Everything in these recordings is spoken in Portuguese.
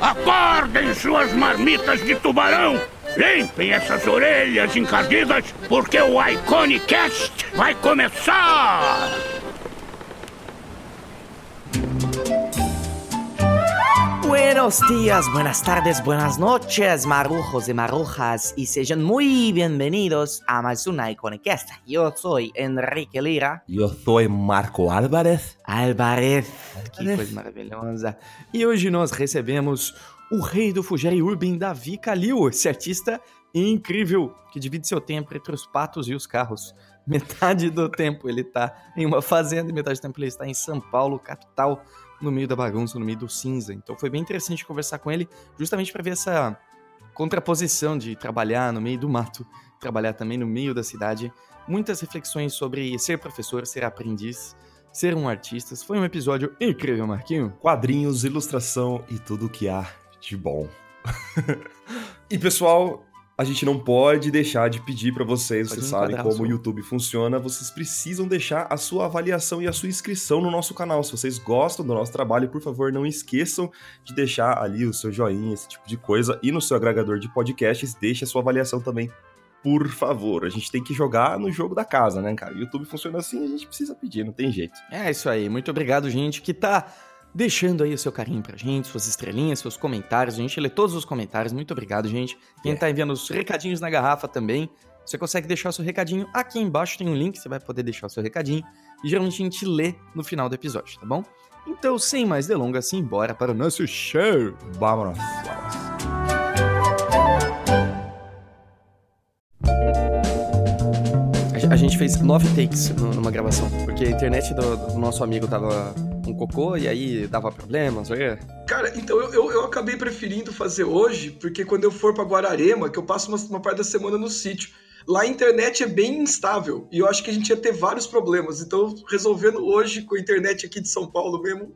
Acordem suas marmitas de tubarão! Limpem essas orelhas encardidas, porque o Iconicast vai começar! Buenos días, buenas tardes, buenas noches, marujos y marujas, y sean muy bienvenidos a más una Iconicast. Yo soy Enrique Lira. Eu sou Marco Álvarez. Álvarez, que coisa maravilhosa. E hoje nós recebemos o rei do Fugere Urban, Davi Calil, esse artista incrível que divide seu tempo entre os patos e os carros. Metade do tempo ele tá em uma fazenda e metade do tempo ele está em São Paulo, capital, no meio da bagunça, no meio do cinza. Então foi bem interessante conversar com ele, justamente para ver essa contraposição de trabalhar no meio do mato, trabalhar também no meio da cidade. Muitas reflexões sobre ser professor, ser aprendiz, ser um artista. Foi um episódio incrível, Marquinho. Quadrinhos, ilustração e tudo que há de bom. e pessoal, a gente não pode deixar de pedir para vocês, Pode vocês sabem como o. YouTube funciona, vocês precisam deixar a sua avaliação e a sua inscrição no nosso canal. Se vocês gostam do nosso trabalho, por favor, não esqueçam de deixar ali o seu joinha, esse tipo de coisa, e no seu agregador de podcasts, deixe a sua avaliação também. Por favor, a gente tem que jogar no jogo da casa, né, cara? O YouTube funciona assim, a gente precisa pedir, não tem jeito. É isso aí. Muito obrigado, gente, que tá deixando aí o seu carinho pra gente, suas estrelinhas, seus comentários. A gente lê todos os comentários. Muito obrigado, gente. Quem É. tá enviando os recadinhos na garrafa também, você consegue deixar o seu recadinho. Aqui embaixo tem um link, você vai poder deixar o seu recadinho. E geralmente a gente lê no final do episódio, tá bom? Então, sem mais delongas, simbora para o nosso show. Vamos! A gen- A gente fez nove takes nu- numa gravação, porque a internet do, do nosso amigo tava um cocô e aí dava problemas, olha. Cara, então eu, eu, eu acabei preferindo fazer hoje, porque quando eu for pra Guararema, que eu passo uma, uma parte da semana no sítio, lá a internet é bem instável e eu acho que a gente ia ter vários problemas. Então, resolvendo hoje com a internet aqui de São Paulo mesmo,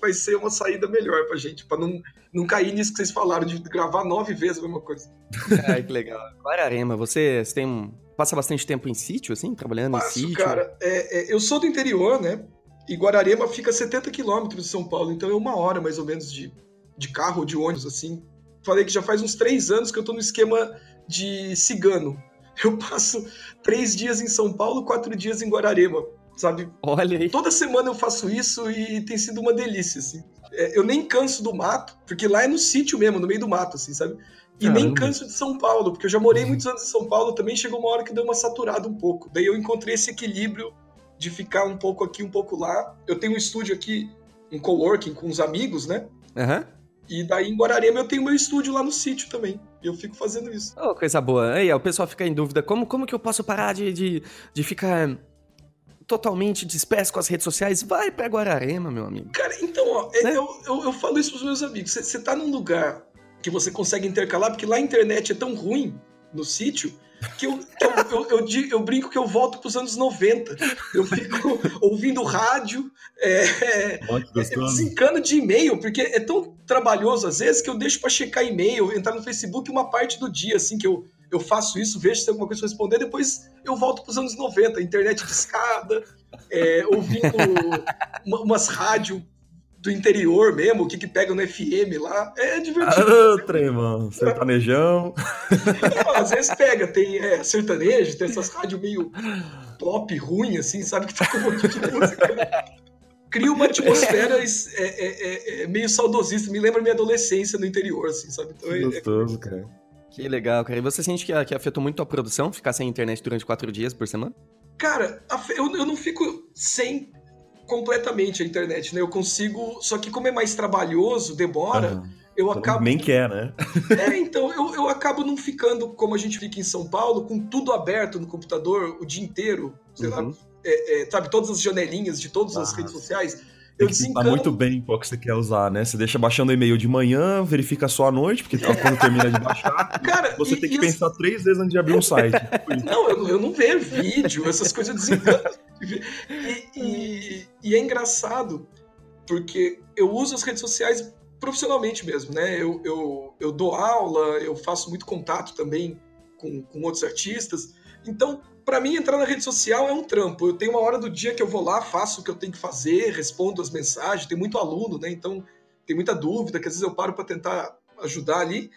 vai ser uma saída melhor pra gente, pra não, não cair nisso que vocês falaram, de gravar nove vezes a mesma coisa. Ai, que legal. Guararema, você, você tem um- passa bastante tempo em sítio, assim, trabalhando em Passo, sítio? cara. É, é, eu sou do interior, né? E Guararema fica a 70 quilômetros de São Paulo, então é uma hora mais ou menos de, de carro ou de ônibus, assim. Falei que já faz uns três anos que eu tô no esquema de cigano. Eu passo três dias em São Paulo, quatro dias em Guararema, sabe? Olha aí. Toda semana eu faço isso e tem sido uma delícia, assim. É, eu nem canso do mato, porque lá é no sítio mesmo, no meio do mato, assim, sabe? E nem canso de São Paulo, porque eu já morei muitos anos em São Paulo também, chegou uma hora que deu uma saturada um pouco. Daí eu encontrei esse equilíbrio de ficar um pouco aqui, um pouco lá. Eu tenho um estúdio aqui, um coworking com os amigos, né? Aham. E daí em Guararema eu tenho meu estúdio lá no sítio também. E eu fico fazendo isso. Oh, coisa boa. Aí, ó, o pessoal fica em dúvida, como, como que eu posso parar de, de, de ficar totalmente disperso com as redes sociais? Vai pra Guararema, meu amigo. Cara, então, ó, Né? eu, eu, eu falo isso pros meus amigos. Você tá num lugar que você consegue intercalar, porque lá a internet é tão ruim no sítio. Que eu, eu, eu, eu brinco que eu volto pros anos 90. Eu fico ouvindo rádio, é, desencano de e-mail, porque é tão trabalhoso às vezes que eu deixo pra checar e-mail, entrar no Facebook uma parte do dia, assim, que eu, eu faço isso, vejo se tem alguma coisa pra responder, depois eu volto pros anos 90, internet de escada, é, ouvindo uma- umas rádios do interior mesmo, o que que pega no FM lá, é divertido. Ah, tremão, sertanejão. Não, às vezes pega, tem é, sertanejo, tem essas rádios meio pop, ruim, assim, sabe, que tá com um monte de música. Cria uma atmosfera é, é- é- é meio saudosista, me lembra minha adolescência no interior, assim, sabe? Então, Que é- é- gostoso, cara. Que legal, cara. E você sente que, que afetou muito a produção, ficar sem internet durante quatro dias por semana? Cara, eu, eu não fico sem completamente a internet, né? Eu consigo. Só que como é mais trabalhoso, demora, Ah, eu acabo. Nem quer, né? É, então, eu, eu acabo não ficando como a gente fica em São Paulo, com tudo aberto no computador o dia inteiro, sei lá, Uhum. é, é, sabe, todas as janelinhas de todas as Ah. redes sociais. Tem Eu que muito bem qual que você quer usar, né? Você deixa baixando o e-mail de manhã, verifica só à noite, porque quando termina de baixar, Cara, você e- tem que pensar três vezes antes de abrir um site. Não, eu, eu não vejo vídeo, essas coisas eu desencano. E, e- e é engraçado, porque eu uso as redes sociais profissionalmente mesmo, né? Eu, eu, eu dou aula, eu faço muito contato também com, com outros artistas. Então, para mim, entrar na rede social é um trampo. Eu tenho uma hora do dia que eu vou lá, faço o que eu tenho que fazer, respondo as mensagens, tem muito aluno, né? Então, tem muita dúvida, que às vezes eu paro para tentar ajudar ali.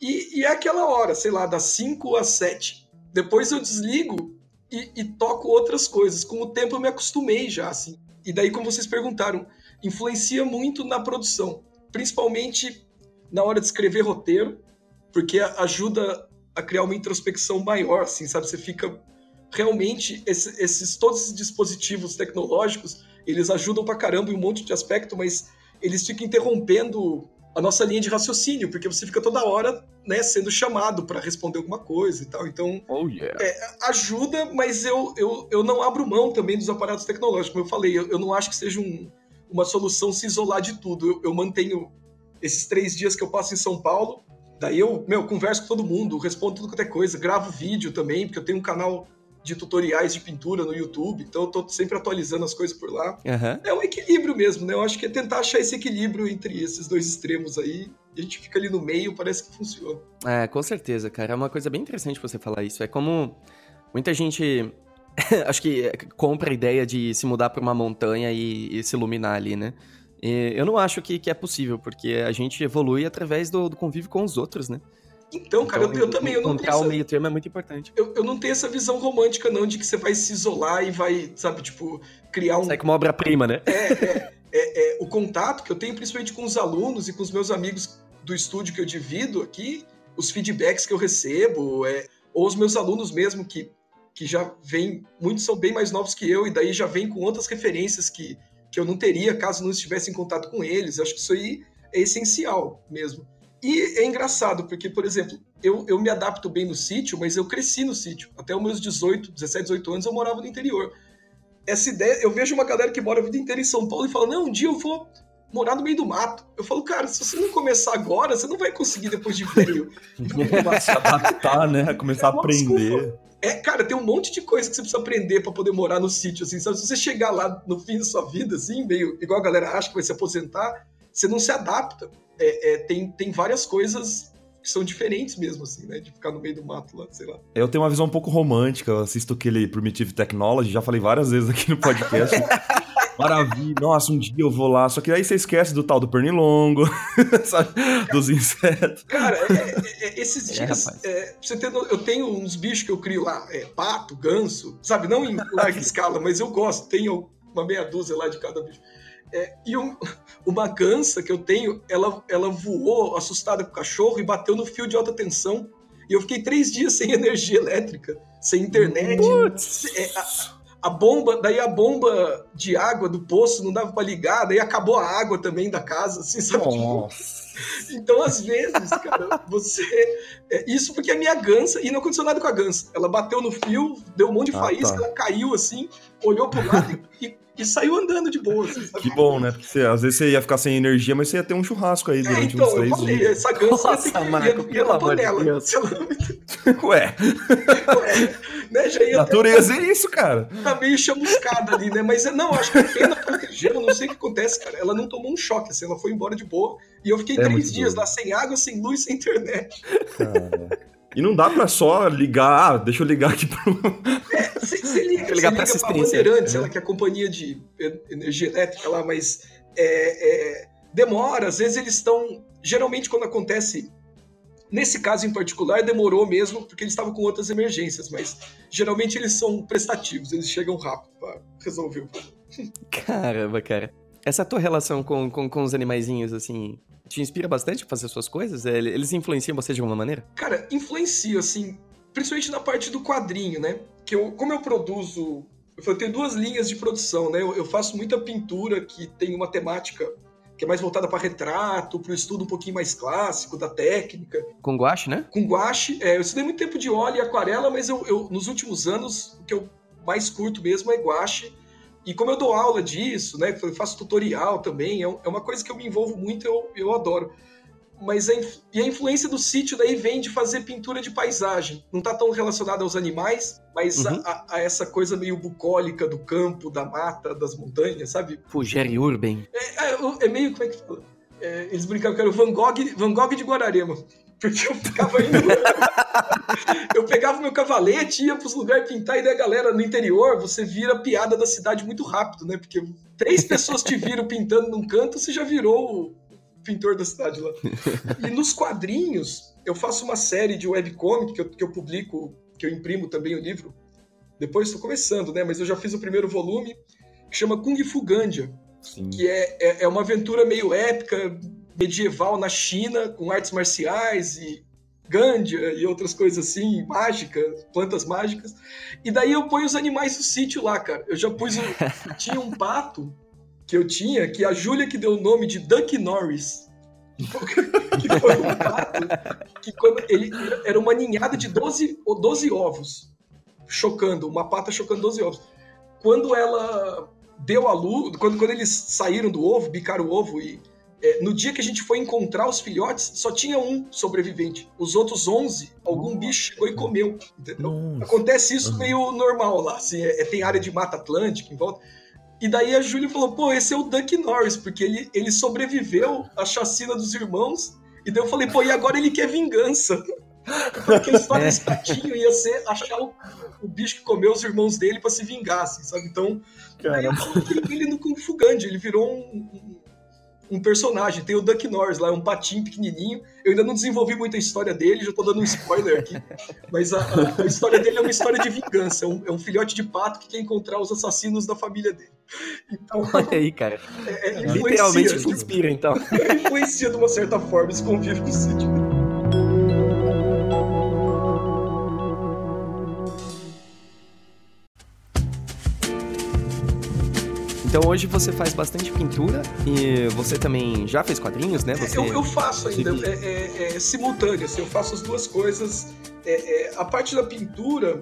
E, e, é aquela hora, sei lá, das 5 às 7. Depois eu desligo e, e, toco outras coisas. Com o tempo eu me acostumei já, assim. E daí, como vocês perguntaram, influencia muito na produção. Principalmente na hora de escrever roteiro, porque ajuda a criar uma introspecção maior, assim, sabe? Você fica realmente esses, esses todos esses dispositivos tecnológicos, eles ajudam pra caramba em um monte de aspecto, mas eles ficam interrompendo a nossa linha de raciocínio, porque você fica toda hora né, sendo chamado para responder alguma coisa e tal. Então, oh, yeah. é, ajuda, mas eu, eu, eu não abro mão também dos aparatos tecnológicos. Como eu falei, eu, eu não acho que seja um, uma solução se isolar de tudo. Eu, eu, mantenho esses três dias que eu passo em São Paulo, daí eu, meu, converso com todo mundo, respondo tudo quanto é coisa, gravo vídeo também, porque eu tenho um canal de tutoriais de pintura no YouTube, então eu tô sempre atualizando as coisas por lá. Uhum. É um equilíbrio mesmo, né? Eu acho que é tentar achar esse equilíbrio entre esses dois extremos aí. E a gente fica ali no meio, parece que funciona. É, com certeza, cara. É uma coisa bem interessante você falar isso. É como muita gente. acho que compra a ideia de se mudar para uma montanha e, e, se iluminar ali, né? E eu não acho que, que, é possível, porque a gente evolui através do, do convívio com os outros, né? Então, cara, então, eu, eu, também eu não tenho. Essa... o meio termo é muito importante. Eu, eu não tenho essa visão romântica, não, de que você vai se isolar e vai, sabe, tipo, criar um. Sai uma obra-prima, né? É, é, é, é, o contato que eu tenho, principalmente com os alunos e com os meus amigos do estúdio que eu divido aqui, os feedbacks que eu recebo, é, ou os meus alunos mesmo que, que já vêm, muitos são bem mais novos que eu, e daí já vêm com outras referências que, que eu não teria caso não estivesse em contato com eles. Eu acho que isso aí é essencial mesmo. E é engraçado, porque, por exemplo, eu, eu me adapto bem no sítio, mas eu cresci no sítio. Até os meus 18, 17, 18 anos eu morava no interior. Essa ideia, eu vejo uma galera que mora a vida inteira em São Paulo e fala: não, um dia eu vou morar no meio do mato. Eu falo, cara, se você não começar agora, você não vai conseguir depois de velho. se adaptar, né? Começar a aprender. É, cara, tem um monte de coisa que você precisa aprender para poder morar no sítio, assim, sabe? Se você chegar lá no fim da sua vida, assim, meio igual a galera acha que vai se aposentar, você não se adapta é, é, tem, tem várias coisas que são diferentes mesmo, assim, né? De ficar no meio do mato lá, sei lá. Eu tenho uma visão um pouco romântica, eu assisto aquele Primitive Technology, já falei várias vezes aqui no podcast. Maravilha, nossa, um dia eu vou lá. Só que aí você esquece do tal do pernilongo, sabe? Dos insetos. Cara, é, é, é esses é, dias. É, você ter, eu tenho uns bichos que eu crio lá, pato, ganso, sabe? Não em larga escala, mas eu gosto. Tenho uma meia dúzia lá de cada bicho. É, e um, uma gansa que eu tenho, ela, ela voou assustada com o cachorro e bateu no fio de alta tensão. E eu fiquei três dias sem energia elétrica, sem internet. É, a, a, bomba, daí a bomba de água do poço não dava para ligar, daí acabou a água também da casa, assim, sabe? Nossa. Então, às vezes, cara, você. É, isso porque a minha gansa, e não aconteceu nada com a gansa. Ela bateu no fio, deu um monte de ah, faísca, tá. ela caiu assim, olhou pro lado e, e e saiu andando de boa. Assim, que bom, né? Porque você, às vezes você ia ficar sem energia, mas você ia ter um churrasco aí é, durante é, então, uns três falei, dias. Essa gança Nossa, ia, Marco, ia, ia na panela. De Ué. Ué. Né, já ia Natureza ter... é isso, cara. Tá meio chamuscada ali, né? Mas não, acho que a pena proteger, eu não sei o que acontece, cara. Ela não tomou um choque, assim, ela foi embora de boa. E eu fiquei é três dias lá sem água, sem luz, sem internet. Cara. E não dá pra só ligar, ah, deixa eu ligar aqui pro. É, você liga, você liga pra, pra Bandeirantes, ela que é a companhia de energia elétrica lá, mas é, é, demora, às vezes eles estão. Geralmente, quando acontece. Nesse caso em particular, demorou mesmo, porque eles estavam com outras emergências, mas geralmente eles são prestativos, eles chegam rápido pra resolver o problema. Caramba, cara. Essa tua relação com, com, com os animaizinhos, assim, te inspira bastante a fazer suas coisas? É, eles influenciam você de alguma maneira? Cara, influencia, assim, principalmente na parte do quadrinho, né? Que eu, como eu produzo. Eu tenho duas linhas de produção, né? Eu, eu faço muita pintura que tem uma temática que é mais voltada para retrato, para o estudo um pouquinho mais clássico da técnica. Com guache, né? Com guache. É, eu estudei muito tempo de óleo e aquarela, mas eu, eu, nos últimos anos, o que eu mais curto mesmo é guache. E como eu dou aula disso, né, eu faço tutorial também, é, é uma coisa que eu me envolvo muito, eu, eu adoro. Mas a, e a influência do sítio daí vem de fazer pintura de paisagem. Não está tão relacionada aos animais, mas uhum. a, a, essa coisa meio bucólica do campo, da mata, das montanhas, sabe? Fugere Urban. É, é, é, meio, como é que fala? É, eles brincavam que era o Van Gogh, Van Gogh de Guararema. Porque eu ficava indo. eu pegava meu cavalete, ia pros lugares pintar, e daí a galera no interior, você vira piada da cidade muito rápido, né? Porque três pessoas te viram pintando num canto, você já virou pintor da cidade lá. e nos quadrinhos, eu faço uma série de webcomic que eu, que eu publico, que eu imprimo também o livro. Depois estou começando, né? Mas eu já fiz o primeiro volume, que chama Kung Fu Gandia, Sim. que é, é, é uma aventura meio épica, medieval na China, com artes marciais e Gandia e outras coisas assim, mágicas, plantas mágicas. E daí eu ponho os animais do sítio lá, cara. Eu já pus. Um, tinha um pato que eu tinha, que a Júlia que deu o nome de Duck Norris. que foi um pato que quando ele era uma ninhada de 12, 12 ovos chocando, uma pata chocando 12 ovos. Quando ela deu a luz, quando, quando eles saíram do ovo, bicaram o ovo e é, no dia que a gente foi encontrar os filhotes, só tinha um sobrevivente. Os outros 11, algum Nossa. bicho chegou e comeu. Entendeu? Acontece isso meio normal lá. Assim, é, é, tem área de Mata Atlântica em volta. E daí a Júlia falou: pô, esse é o Duck Norris, porque ele, ele sobreviveu à chacina dos irmãos. E daí eu falei: pô, e agora ele quer vingança. Porque a história desse patinho ia ser achar o, o, bicho que comeu os irmãos dele para se vingar, assim, sabe? Então, aí eu coloquei ele no Kung Fu Gandhi, ele virou um, um um personagem. Tem o Duck Norris lá, é um patinho pequenininho. Eu ainda não desenvolvi muita história dele, já tô dando um spoiler aqui. Mas a, a, a história dele é uma história de vingança. É um, é um, filhote de pato que quer encontrar os assassinos da família dele. Então, Olha aí, cara. É, é, Literalmente te inspira, então. influencia de uma certa forma esse convívio com o sítio. Então hoje você faz bastante pintura e você também já fez quadrinhos, né? Você... Eu, eu faço ainda, é, é, é, simultâneo, assim, eu faço as duas coisas. É, é, a parte da pintura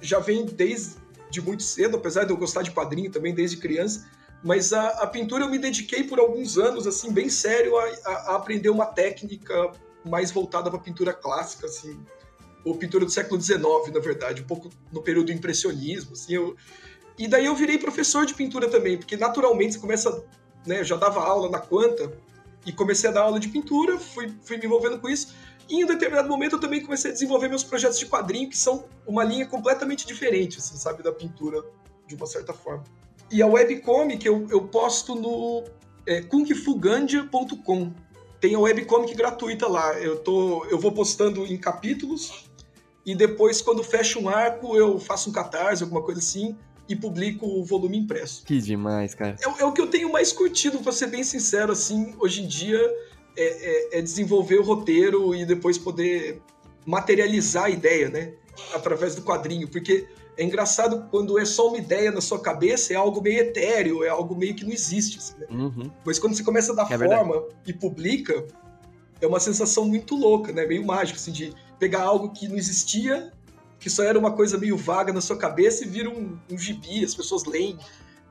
já vem desde muito cedo, apesar de eu gostar de quadrinho também desde criança. Mas a, a pintura eu me dediquei por alguns anos, assim, bem sério, a, a aprender uma técnica mais voltada para pintura clássica, assim, ou pintura do século XIX, na verdade, um pouco no período do impressionismo, assim, eu, e daí eu virei professor de pintura também, porque naturalmente você começa, né, eu já dava aula na Quanta e comecei a dar aula de pintura, fui, fui me envolvendo com isso. E em um determinado momento eu também comecei a desenvolver meus projetos de quadrinho, que são uma linha completamente diferente, assim, sabe, da pintura, de uma certa forma. E a webcomic eu, eu posto no é, kungfugandia.com. Tem a webcomic gratuita lá. Eu, tô, eu vou postando em capítulos e depois, quando fecha um arco, eu faço um catarse, alguma coisa assim, e publico o volume impresso. Que demais, cara. É, é o que eu tenho mais curtido, pra ser bem sincero, assim, hoje em dia, é, é, é desenvolver o roteiro e depois poder materializar a ideia, né? Através do quadrinho, porque é engraçado quando é só uma ideia na sua cabeça, é algo meio etéreo, é algo meio que não existe. Assim, né? uhum. Mas quando você começa a dar é forma verdade. e publica, é uma sensação muito louca, né? Meio mágica, assim, de pegar algo que não existia que só era uma coisa meio vaga na sua cabeça e vira um, um gibi, as pessoas leem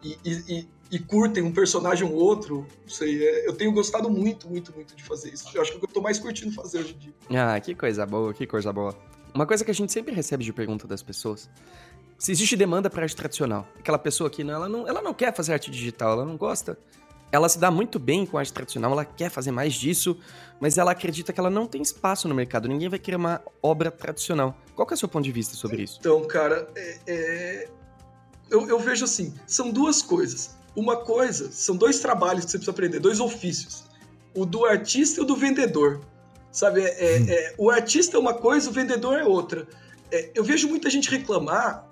e, e, e, curtem um personagem ou outro. Não sei, é, eu tenho gostado muito, muito, muito de fazer isso. Eu acho que é eu tô mais curtindo fazer hoje em dia. Ah, que coisa boa, que coisa boa. Uma coisa que a gente sempre recebe de pergunta das pessoas se existe demanda para arte tradicional. Aquela pessoa que não, ela, não, ela não quer fazer arte digital, ela não gosta ela se dá muito bem com a arte tradicional, ela quer fazer mais disso, mas ela acredita que ela não tem espaço no mercado, ninguém vai querer uma obra tradicional. Qual é o seu ponto de vista sobre isso? Então, cara, é, é... Eu, eu, vejo assim, são duas coisas. Uma coisa, são dois trabalhos que você precisa aprender, dois ofícios. O do artista e o do vendedor. Sabe, é, é, hum. é o artista é uma coisa, o vendedor é outra. É, eu vejo muita gente reclamar,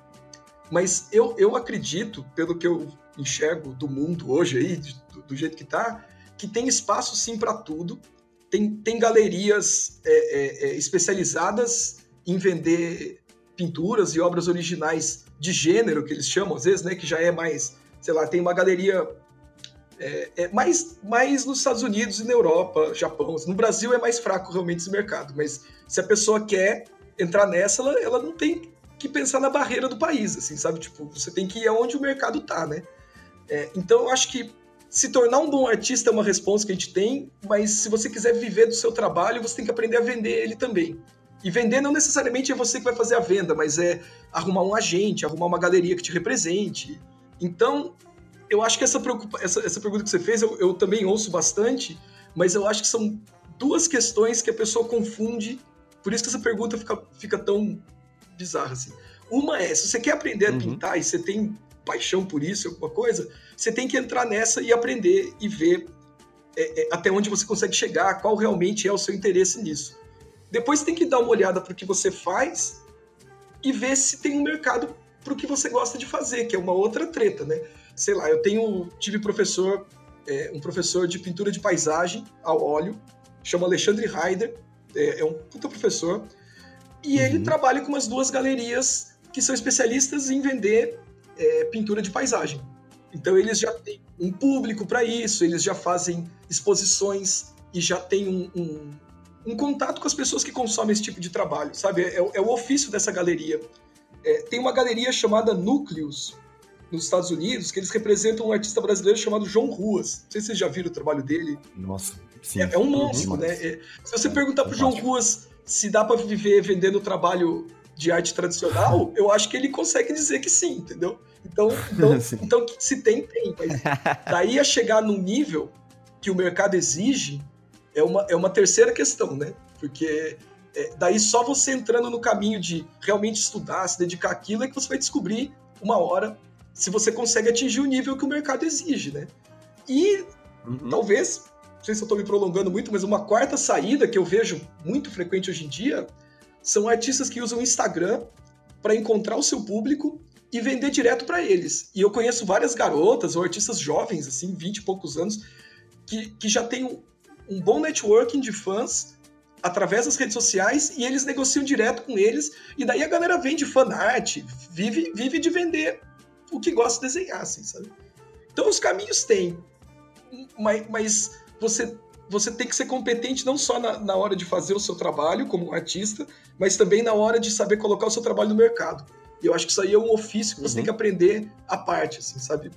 mas eu, eu acredito, pelo que eu enxergo do mundo hoje aí, do, do jeito que tá, que tem espaço sim para tudo. Tem, tem galerias é, é, é, especializadas em vender pinturas e obras originais de gênero, que eles chamam às vezes, né? Que já é mais, sei lá, tem uma galeria é, é, mais, mais nos Estados Unidos e na Europa, Japão. No Brasil é mais fraco realmente esse mercado, mas se a pessoa quer entrar nessa, ela, ela não tem que pensar na barreira do país, assim, sabe? Tipo, você tem que ir aonde o mercado tá, né? É, então eu acho que se tornar um bom artista é uma resposta que a gente tem, mas se você quiser viver do seu trabalho, você tem que aprender a vender ele também. E vender não necessariamente é você que vai fazer a venda, mas é arrumar um agente, arrumar uma galeria que te represente. Então, eu acho que essa, essa, essa pergunta que você fez, eu, eu, também ouço bastante, mas eu acho que são duas questões que a pessoa confunde, por isso que essa pergunta fica, fica tão bizarra assim. Uma é, se você quer aprender a uhum. pintar e você tem paixão por isso, alguma coisa, você tem que entrar nessa e aprender e ver é, é, até onde você consegue chegar, qual realmente é o seu interesse nisso. Depois tem que dar uma olhada para o que você faz e ver se tem um mercado para o que você gosta de fazer, que é uma outra treta, né? Sei lá, eu tenho tive professor, é, um professor de pintura de paisagem ao óleo, chama Alexandre Heider, é, é um puta professor, e uhum. ele trabalha com umas duas galerias que são especialistas em vender é, pintura de paisagem. Então eles já têm um público para isso, eles já fazem exposições e já têm um, um, um, contato com as pessoas que consomem esse tipo de trabalho, sabe? É, é o ofício dessa galeria. É, tem uma galeria chamada Núcleos, nos Estados Unidos, que eles representam um artista brasileiro chamado João Ruas. Não sei se vocês já viram o trabalho dele. Nossa, sim. É, é um monstro, né? É, se você perguntar pro João Ruas se dá para viver vendendo trabalho de arte tradicional, eu acho que ele consegue dizer que sim, entendeu? Então, então, então se tem, tem. Mas daí a chegar num nível que o mercado exige é uma, é uma terceira questão, né? Porque é, daí só você entrando no caminho de realmente estudar, se dedicar àquilo, é que você vai descobrir uma hora se você consegue atingir o nível que o mercado exige, né? E uhum. talvez, não sei se eu estou me prolongando muito, mas uma quarta saída que eu vejo muito frequente hoje em dia são artistas que usam o Instagram para encontrar o seu público e vender direto para eles. E eu conheço várias garotas ou artistas jovens, assim, 20 e poucos anos, que, que já têm um, um bom networking de fãs através das redes sociais e eles negociam direto com eles. E daí a galera vende fan art, vive, vive de vender o que gosta de desenhar, assim, sabe? Então os caminhos têm, mas, mas você você tem que ser competente não só na, na, hora de fazer o seu trabalho como artista, mas também na hora de saber colocar o seu trabalho no mercado. E eu acho que isso aí é um ofício que você uhum. tem que aprender à parte, assim, sabe?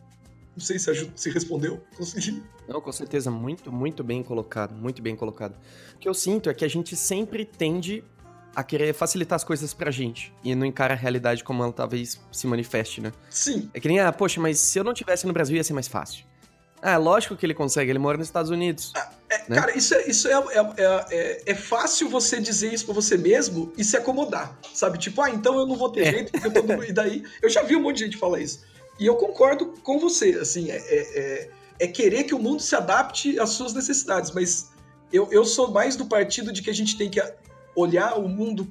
Não sei se, ajuda, se respondeu. Consegui. Não, com certeza, muito, muito bem colocado, muito bem colocado. O que eu sinto é que a gente sempre tende a querer facilitar as coisas pra gente e não encara a realidade como ela talvez se manifeste, né? Sim. É que nem, ah, poxa, mas se eu não tivesse no Brasil ia ser mais fácil. Ah, lógico que ele consegue, ele mora nos Estados Unidos. Ah, é, né? Cara, isso, é, isso é, é, é, é, fácil você dizer isso pra você mesmo e se acomodar, sabe? Tipo, ah, então eu não vou ter é. jeito, porque eu tô... e daí, eu já vi um monte de gente falar isso. E eu concordo com você, assim, é, é, é querer que o mundo se adapte às suas necessidades, mas eu, eu sou mais do partido de que a gente tem que olhar o mundo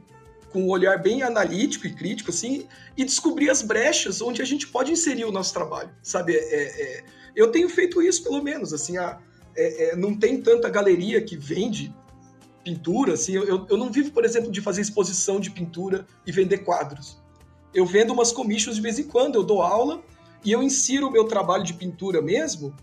com um olhar bem analítico e crítico, assim, e descobrir as brechas onde a gente pode inserir o nosso trabalho, sabe? É, é, eu tenho feito isso, pelo menos, assim, é, é não tem tanta galeria que vende pintura, assim, eu, eu não vivo, por exemplo, de fazer exposição de pintura e vender quadros. Eu vendo umas commissions de vez em quando, eu dou aula e eu insiro o meu trabalho de pintura mesmo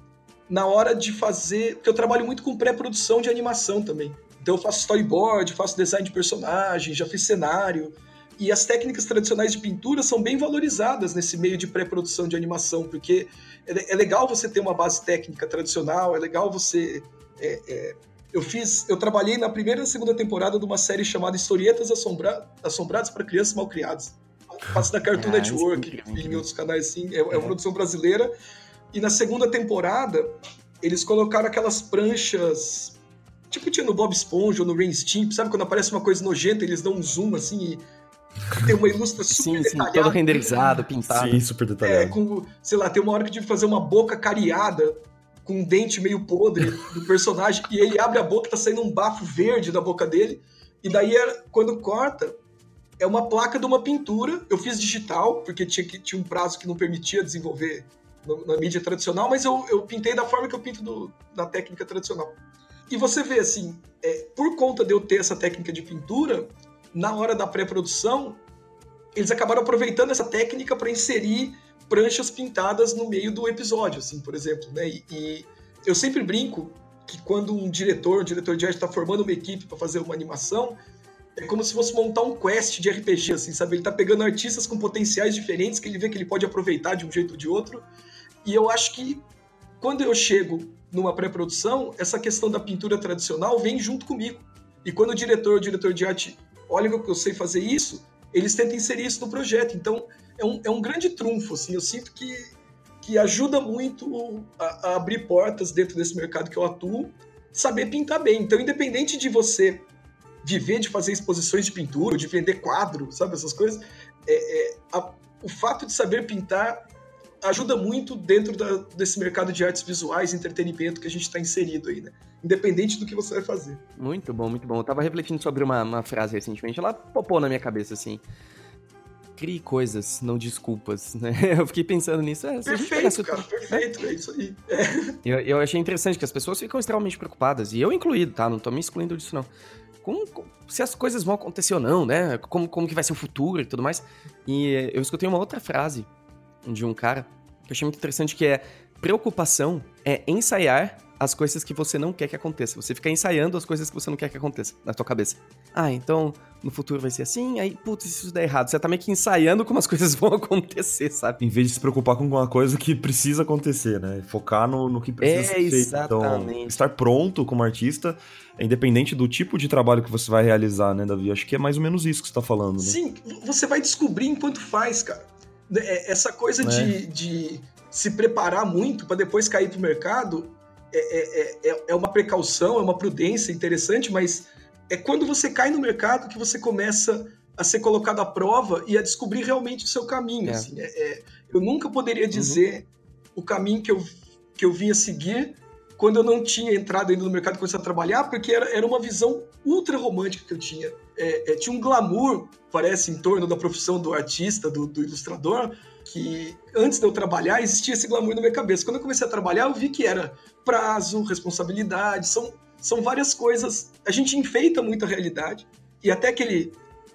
na hora de fazer, porque eu trabalho muito com pré-produção de animação também. Então eu faço storyboard, faço design de personagem, já fiz cenário. E as técnicas tradicionais de pintura são bem valorizadas nesse meio de pré-produção de animação, porque é, é, legal você ter uma base técnica tradicional, é legal você. É, é, eu fiz, eu trabalhei na primeira e segunda temporada de uma série chamada Historietas Assombra, Assombradas para Crianças Mal Criadas. Faço na Cartoon ah, Network, e em outros canais assim, é, é uma é. produção brasileira. E na segunda temporada, eles colocaram aquelas pranchas Tipo tinha no Bob Esponja ou no Rain Stimp, sabe? Quando aparece uma coisa nojenta, eles dão um zoom assim e tem uma ilustração super sim, detalhada. Sim, todo renderizado, pintado. Sim, super detalhado. É, com, sei lá, tem uma hora que eu tive que fazer uma boca cariada com um dente meio podre do personagem e ele abre a boca, tá saindo um bafo verde da boca dele. E daí, quando corta, é uma placa de uma pintura. Eu fiz digital, porque tinha, que, tinha um prazo que não permitia desenvolver na mídia tradicional, mas eu, eu pintei da forma que eu pinto do, na técnica tradicional. E você vê assim, é, por conta de eu ter essa técnica de pintura, na hora da pré-produção, eles acabaram aproveitando essa técnica para inserir pranchas pintadas no meio do episódio, assim, por exemplo, né? E, e eu sempre brinco que quando um diretor, um diretor de arte está formando uma equipe para fazer uma animação, é como se fosse montar um quest de RPG, assim, sabe? Ele está pegando artistas com potenciais diferentes que ele vê que ele pode aproveitar de um jeito ou de outro. E eu acho que quando eu chego numa pré-produção, essa questão da pintura tradicional vem junto comigo. E quando o diretor, o diretor de arte, olha que eu sei fazer isso, eles tentam inserir isso no projeto. Então, é um, é um grande trunfo, assim. Eu sinto que, que ajuda muito a, a abrir portas dentro desse mercado que eu atuo, saber pintar bem. Então, independente de você viver de fazer exposições de pintura, de vender quadro, sabe, essas coisas, é, é a, o fato de saber pintar ajuda muito dentro da, desse mercado de artes visuais, entretenimento que a gente está inserido aí, né? Independente do que você vai fazer. Muito bom, muito bom. Eu tava refletindo sobre uma, uma frase recentemente, ela popou na minha cabeça assim. Crie coisas, não desculpas, né? Eu fiquei pensando nisso. É, perfeito, cara, perfeito, é isso aí. É. Eu, eu achei interessante que as pessoas ficam extremamente preocupadas, e eu incluído, tá? Não tô me excluindo disso, não. Se as coisas vão acontecer ou não, né? Como, como que vai ser o futuro e tudo mais. E eu escutei uma outra frase de um cara que eu achei muito interessante, que é preocupação é ensaiar as coisas que você não quer que aconteça. Você fica ensaiando as coisas que você não quer que aconteça na sua cabeça. Ah, então no futuro vai ser assim, aí, putz, isso der errado. Você tá meio que ensaiando como as coisas vão acontecer, sabe? Em vez de se preocupar com uma coisa que precisa acontecer, né? Focar no, no que precisa é, ser feito. Então, exatamente. Então, estar pronto como artista, é independente do tipo de trabalho que você vai realizar, né, Davi? Acho que é mais ou menos isso que você tá falando, né? Sim, você vai descobrir enquanto faz, cara. É, essa coisa é. de, de se preparar muito para depois cair pro mercado é, é, é, é uma precaução, é uma prudência interessante, mas é quando você cai no mercado que você começa a ser colocado à prova e a descobrir realmente o seu caminho. É. Assim. É, é, eu nunca poderia uhum. dizer uhum. o caminho que eu, que eu vinha seguir quando eu não tinha entrado ainda no mercado e começado a trabalhar, porque era, era uma visão ultra romântica que eu tinha. É, é, tinha um glamour, parece, em torno da profissão do artista, do, do, ilustrador, que antes de eu trabalhar existia esse glamour na minha cabeça. Quando eu comecei a trabalhar, eu vi que era prazo, responsabilidade, são, são várias coisas. A gente enfeita muito a realidade, e até aquele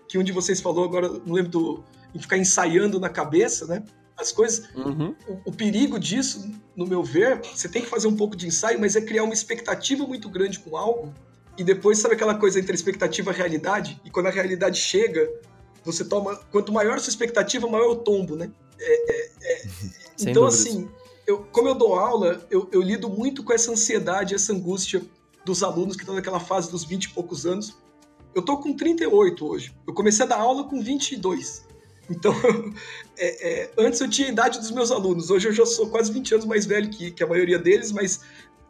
que um de vocês falou agora, não lembro do. em ficar ensaiando na cabeça, né? As coisas. Uhum. O, o, perigo disso, no meu ver, você tem que fazer um pouco de ensaio, mas é criar uma expectativa muito grande com algo. E depois, sabe aquela coisa entre expectativa e realidade? E quando a realidade chega, você toma. Quanto maior a sua expectativa, maior o tombo, né? É, é, é. então, assim, eu, como eu dou aula, eu, eu lido muito com essa ansiedade, essa angústia dos alunos que estão naquela fase dos 20 e poucos anos. Eu tô com 38 hoje. Eu comecei a dar aula com 22. Então, é, é, antes eu tinha a idade dos meus alunos, hoje eu já sou quase 20 anos mais velho que, que a maioria deles, mas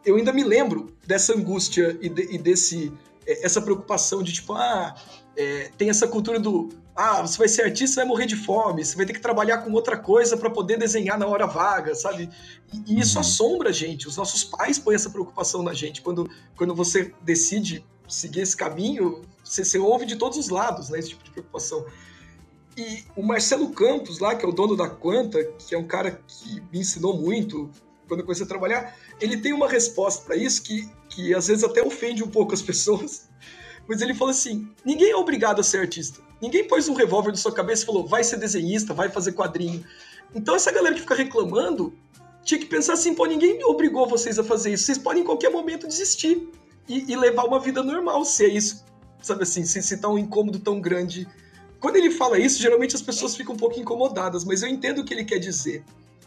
eu ainda me lembro dessa angústia e, de, e desse é, essa preocupação de tipo, ah, é, tem essa cultura do ah, você vai ser artista, vai morrer de fome, você vai ter que trabalhar com outra coisa para poder desenhar na hora vaga, sabe? E, e isso uhum. assombra a gente. Os nossos pais põem essa preocupação na gente. Quando, quando você decide seguir esse caminho, você, você ouve de todos os lados, né? Esse tipo de preocupação. E o Marcelo Campos, lá, que é o dono da Quanta, que é um cara que me ensinou muito quando eu comecei a trabalhar, ele tem uma resposta para isso que, que às vezes até ofende um pouco as pessoas. Mas ele falou assim: ninguém é obrigado a ser artista. Ninguém pôs um revólver na sua cabeça e falou, vai ser desenhista, vai fazer quadrinho. Então essa galera que fica reclamando tinha que pensar assim: pô, ninguém obrigou vocês a fazer isso. Vocês podem em qualquer momento desistir e, e levar uma vida normal, se é isso. Sabe assim, se, se tá um incômodo tão grande quando ele fala isso, geralmente as pessoas ficam um pouco incomodadas, mas eu entendo o que ele quer dizer.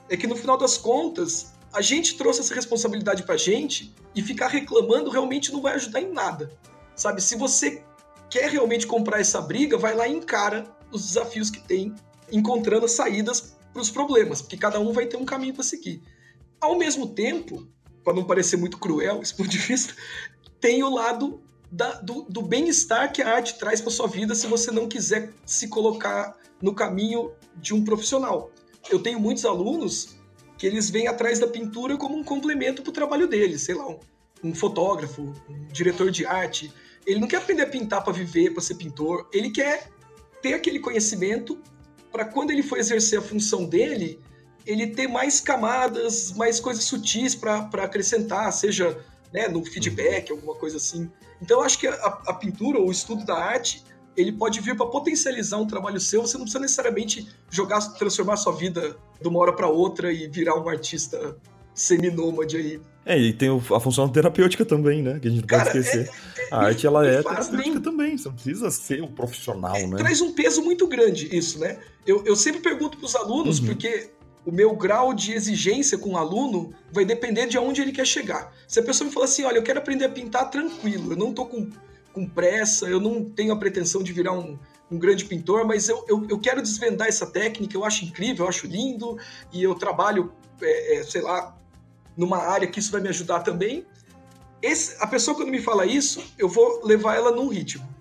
É que no final das contas, a gente trouxe essa responsabilidade pra gente e ficar reclamando realmente não vai ajudar em nada. Sabe? Se você quer realmente comprar essa briga, vai lá e encara os desafios que tem, encontrando saídas para os problemas, porque cada um vai ter um caminho para seguir. Ao mesmo tempo, para não parecer muito cruel esse ponto de vista, tem o lado da, do, do bem-estar que a arte traz para sua vida se você não quiser se colocar no caminho de um profissional. Eu tenho muitos alunos que eles vêm atrás da pintura como um complemento para o trabalho deles, sei lá, um, um fotógrafo, um diretor de arte. Ele não quer aprender a pintar para viver, para ser pintor. Ele quer ter aquele conhecimento para quando ele for exercer a função dele, ele ter mais camadas, mais coisas sutis para acrescentar, seja né, no feedback, alguma coisa assim. Então, eu acho que a, a pintura ou o estudo da arte ele pode vir para potencializar um trabalho seu. Você não precisa necessariamente jogar, transformar sua vida de uma hora para outra e virar um artista seminômade aí. É, e tem a função terapêutica também, né? Que a gente não Cara, pode esquecer. É, é, a arte, ela é terapêutica também. Você não precisa ser um profissional, é, né? Traz um peso muito grande isso, né? Eu, eu sempre pergunto para os alunos, uhum. porque o meu grau de exigência com o aluno vai depender de aonde ele quer chegar. Se a pessoa me falar assim, olha, eu quero aprender a pintar tranquilo, eu não tô com, com pressa, eu não tenho a pretensão de virar um, um grande pintor, mas eu, eu, eu, quero desvendar essa técnica, eu acho incrível, eu acho lindo, e eu trabalho, é, é, sei lá, numa área que isso vai me ajudar também. Esse, a pessoa, quando me fala isso, eu vou levar ela num ritmo.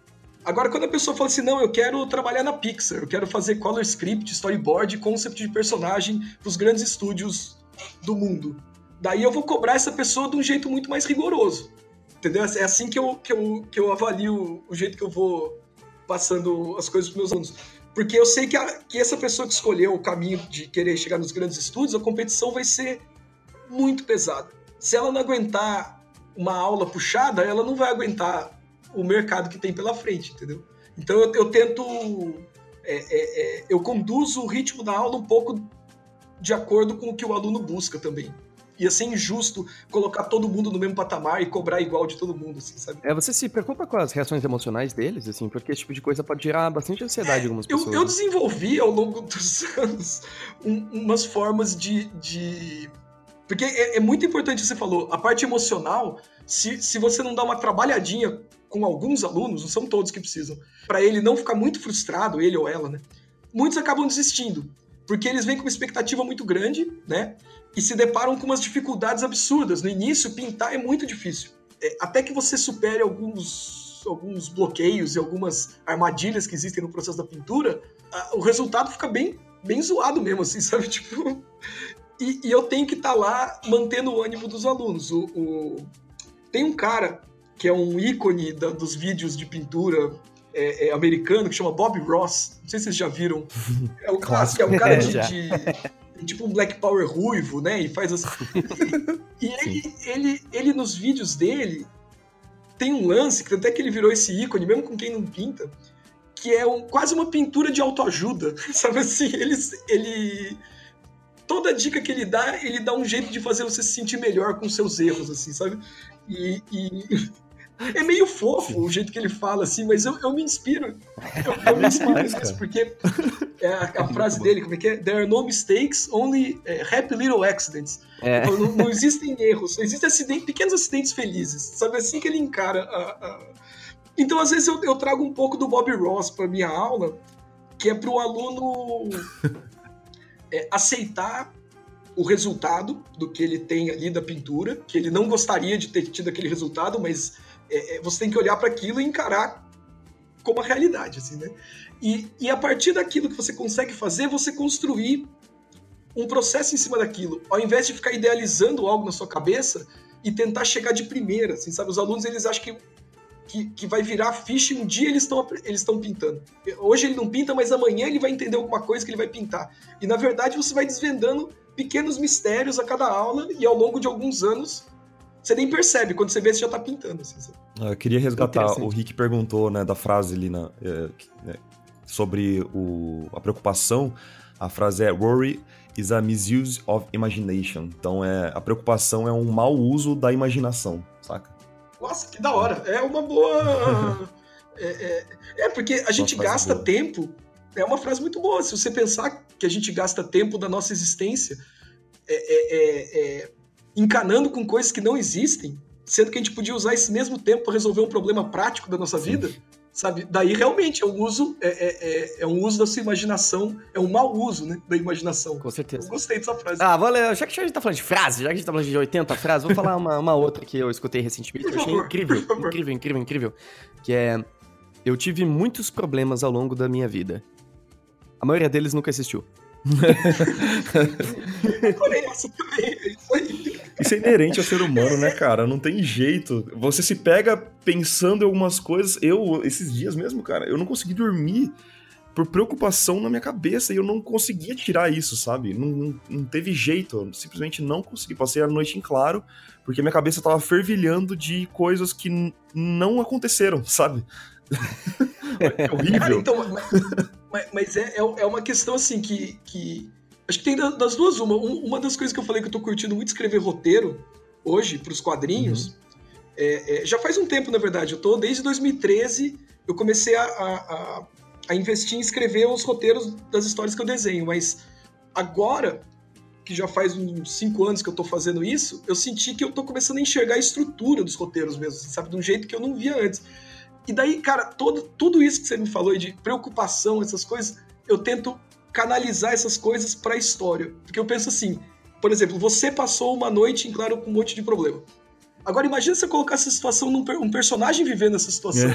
Agora, quando a pessoa fala assim, não, eu quero trabalhar na Pixar, eu quero fazer color script, storyboard, concept de personagem para os grandes estúdios do mundo. Daí eu vou cobrar essa pessoa de um jeito muito mais rigoroso. Entendeu? É assim que eu, que eu, que eu avalio o jeito que eu vou passando as coisas para meus alunos. Porque eu sei que, a, que essa pessoa que escolheu o caminho de querer chegar nos grandes estúdios, a competição vai ser muito pesada. Se ela não aguentar uma aula puxada, ela não vai aguentar o mercado que tem pela frente, entendeu? Então eu, eu tento. É, é, é, eu conduzo o ritmo da aula um pouco de acordo com o que o aluno busca também. Ia ser injusto colocar todo mundo no mesmo patamar e cobrar igual de todo mundo, assim, sabe? É, você se preocupa com as reações emocionais deles, assim, porque esse tipo de coisa pode gerar bastante ansiedade em algumas pessoas. Eu, eu desenvolvi ao longo dos anos um, umas formas de, de porque é, é, muito importante, você falou, a parte emocional, se, se você não dá uma trabalhadinha com alguns alunos, não são todos que precisam, para ele não ficar muito frustrado, ele ou ela, né? Muitos acabam desistindo, porque eles vêm com uma expectativa muito grande, né? E se deparam com umas dificuldades absurdas. No início, pintar é muito difícil. É, até que você supere alguns, alguns bloqueios e algumas armadilhas que existem no processo da pintura, a, o resultado fica bem, bem zoado mesmo, assim, sabe? Tipo, e, e eu tenho que estar tá lá mantendo o ânimo dos alunos. O, o, Tem um cara que é um ícone da, dos vídeos de pintura é, é, americano que chama Bob Ross. Não sei se vocês já viram. É um clássico, é um cara de, de tipo um Black Power ruivo, né? E faz assim. e ele, ele, ele, nos vídeos dele, tem um lance, que até que ele virou esse ícone, mesmo com quem não pinta, que é um, quase uma pintura de autoajuda. Sabe assim? Ele, ele, toda dica que ele dá, ele dá um jeito de fazer você se sentir melhor com seus erros, assim, sabe? E, e... é meio fofo o jeito que ele fala, assim, mas eu, eu me inspiro. Eu, eu me inspiro nisso, porque é a, a frase dele, como é que é? There are no mistakes, only uh, happy little accidents. É. Não, não, existem erros, existem acidentes, pequenos acidentes felizes. Sabe assim que ele encara a, a... Então, às vezes, eu, eu trago um pouco do Bob Ross para minha aula, que é para o aluno é, aceitar o resultado do que ele tem ali da pintura, que ele não gostaria de ter tido aquele resultado, mas é, é você tem que olhar para aquilo e encarar como a realidade, assim, né? E, e a partir daquilo que você consegue fazer, você construir um processo em cima daquilo, ao invés de ficar idealizando algo na sua cabeça e tentar chegar de primeira, assim, sabe? Os alunos eles acham que que, que vai virar ficha e um dia eles estão eles pintando. Hoje ele não pinta, mas amanhã ele vai entender alguma coisa que ele vai pintar. E na verdade você vai desvendando pequenos mistérios a cada aula e ao longo de alguns anos você nem percebe, quando você vê, você já está pintando. Assim, ah, Eu queria resgatar, o Rick perguntou né, da frase ali na, é, né, sobre o, a preocupação. A frase é worry is a misuse of imagination. Então é a preocupação é um mau uso da imaginação, saca? Nossa, que da hora. É uma boa. é, é, é, porque a gente gasta boa. tempo. É uma frase muito boa. Se você pensar que a gente gasta tempo da nossa existência é, é, é encanando com coisas que não existem, sendo que a gente podia usar esse mesmo tempo para resolver um problema prático da nossa Sim. vida, sabe? Daí realmente é um uso, é, é, é, é, um uso da sua imaginação, é um mau uso, né, da imaginação. Com certeza. Eu gostei dessa frase. Ah, valeu. Já que a gente tá falando de frase, já que a gente tá falando de 80 frases, vou falar uma, uma outra que eu escutei recentemente, que eu achei incrível, incrível, incrível, incrível, que é, eu tive muitos problemas ao longo da minha vida. A maioria deles nunca existiu. Adorei essa também, isso é inerente ao ser humano, né, cara? Não tem jeito. Você se pega pensando em algumas coisas. Eu, esses dias mesmo, cara, eu não consegui dormir por preocupação na minha cabeça e eu não conseguia tirar isso, sabe? Não, não, não teve jeito, eu simplesmente não consegui. Passei a noite em claro, porque minha cabeça tava fervilhando de coisas que não aconteceram, sabe? é horrível. Cara, então, mas, mas é, é, é, uma questão assim que, que Acho que tem das duas uma. Uma das coisas que eu falei que eu tô curtindo muito escrever roteiro hoje para os quadrinhos. Uhum. É, é, já faz um tempo, na verdade. Eu tô desde 2013. Eu comecei a, a, a, investir em escrever os roteiros das histórias que eu desenho. Mas agora, que já faz uns cinco anos que eu tô fazendo isso, eu senti que eu tô começando a enxergar a estrutura dos roteiros mesmo, sabe? De um jeito que eu não via antes. E daí, cara, todo, tudo isso que você me falou de preocupação, essas coisas, eu tento canalizar essas coisas para a história. Porque eu penso assim, por exemplo, você passou uma noite em claro com um monte de problema. Agora imagina você colocar essa situação num um personagem vivendo essa situação. É.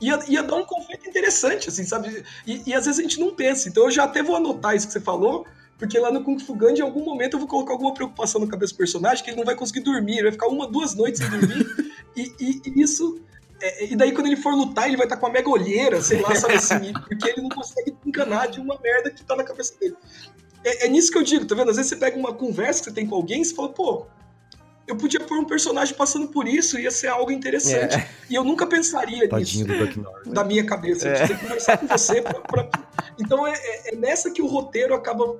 ia, ia dar um conflito interessante, assim, sabe? E, e às vezes a gente não pensa. Então eu já até vou anotar isso que você falou, porque lá no Kung Fu Gun, em algum momento, eu vou colocar alguma preocupação na cabeça do personagem que ele não vai conseguir dormir, ele vai ficar uma, duas noites sem dormir. e, e, e, isso. É, e daí, quando ele for lutar, ele vai estar com uma mega olheira, sei lá, sabe assim, porque ele não consegue enganar de uma merda que tá na cabeça dele. É, é, nisso que eu digo, tá vendo? Às vezes você pega uma conversa que você tem com alguém e você fala, pô, eu podia pôr um personagem passando por isso, ia ser algo interessante. É. E eu nunca pensaria Tadinho nisso. Do da minha cabeça. É. Eu que conversar com você. Pra, pra... Então é, é, é, nessa que o roteiro acaba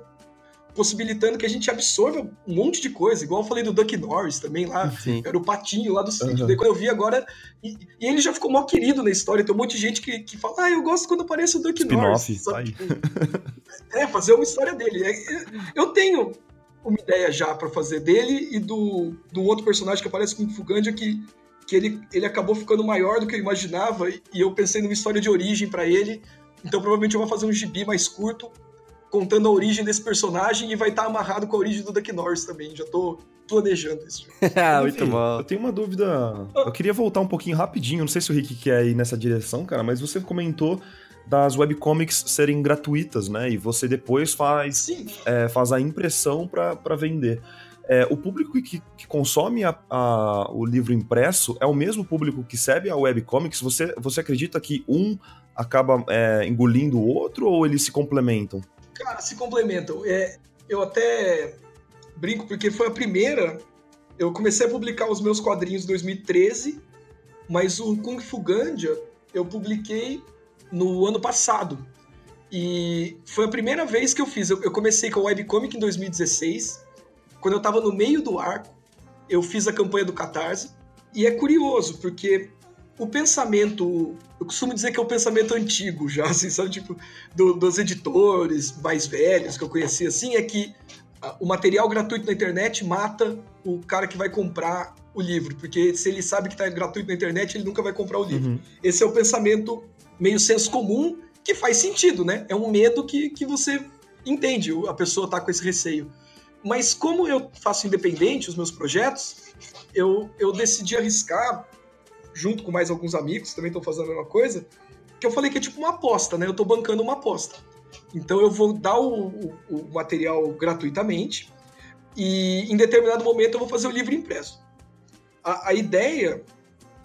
possibilitando que a gente absorva um monte de coisa, igual eu falei do Duck Norris também lá, Sim. era o patinho lá do sítio. Uhum. quando eu vi agora, e, e, ele já ficou mó querido na história, tem um monte de gente que, que fala, ah, eu gosto quando aparece o Duck Norris. É, fazer uma história dele. É, eu tenho uma ideia já para fazer dele e do, do outro personagem que aparece com o Fugandia que, que ele, ele acabou ficando maior do que eu imaginava e eu pensei numa história de origem para ele. Então provavelmente eu vou fazer um gibi mais curto contando a origem desse personagem e vai estar tá amarrado com a origem do Duck Norris também. Já tô planejando isso. Ah, muito bom. Eu tenho uma dúvida. Eu queria voltar um pouquinho rapidinho. Não sei se o Rick quer ir nessa direção, cara, mas você comentou das webcomics serem gratuitas, né? E você depois faz, é, faz a impressão para vender. É, o público que, que consome a, a, o livro impresso é o mesmo público que recebe a webcomics? Você, você acredita que um acaba é, engolindo o outro ou eles se complementam? Cara, se complementam. É, eu até brinco porque foi a primeira. Eu comecei a publicar os meus quadrinhos em 2013, mas o Kung Fu Gandia eu publiquei no ano passado. E foi a primeira vez que eu fiz. Eu, comecei com o webcomic em 2016. Quando eu estava no meio do arco, eu fiz a campanha do Catarse. E é curioso, porque o pensamento. Eu costumo dizer que é o pensamento antigo já, assim, sabe? Tipo, do, dos editores mais velhos que eu conheci, assim, é que o material gratuito na internet mata o cara que vai comprar o livro, porque se ele sabe que está gratuito na internet, ele nunca vai comprar o livro. Uhum. Esse é o pensamento meio senso comum que faz sentido, né? É um medo que, que você entende, a pessoa tá com esse receio. Mas como eu faço independente os meus projetos, eu, eu decidi arriscar, junto com mais alguns amigos também estão fazendo a mesma coisa, que eu falei que é tipo uma aposta, né? Eu tô bancando uma aposta. Então eu vou dar o, o, o material gratuitamente e em determinado momento eu vou fazer o livro impresso. A, a ideia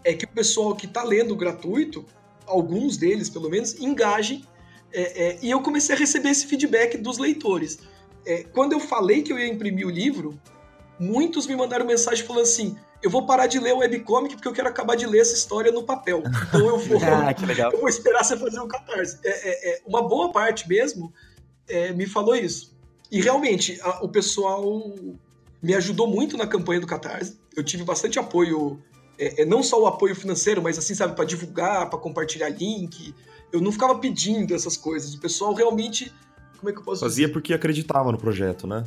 é que o pessoal que está lendo gratuito alguns deles pelo menos, engajem. É, é, e eu comecei a receber esse feedback dos leitores. É, quando eu falei que eu ia imprimir o livro, muitos me mandaram mensagem falando assim: eu vou parar de ler o webcomic porque eu quero acabar de ler essa história no papel. Então eu vou, ah, eu vou esperar você fazer o um catarse. É, é, é, uma boa parte mesmo me falou isso. E realmente, a, o pessoal me ajudou muito na campanha do Catarse. Eu tive bastante apoio é, é, não só o apoio financeiro, mas assim, sabe, para divulgar, para compartilhar link. Eu não ficava pedindo essas coisas. O pessoal realmente. Como é que eu posso Fazia dizer? porque acreditava no projeto, né?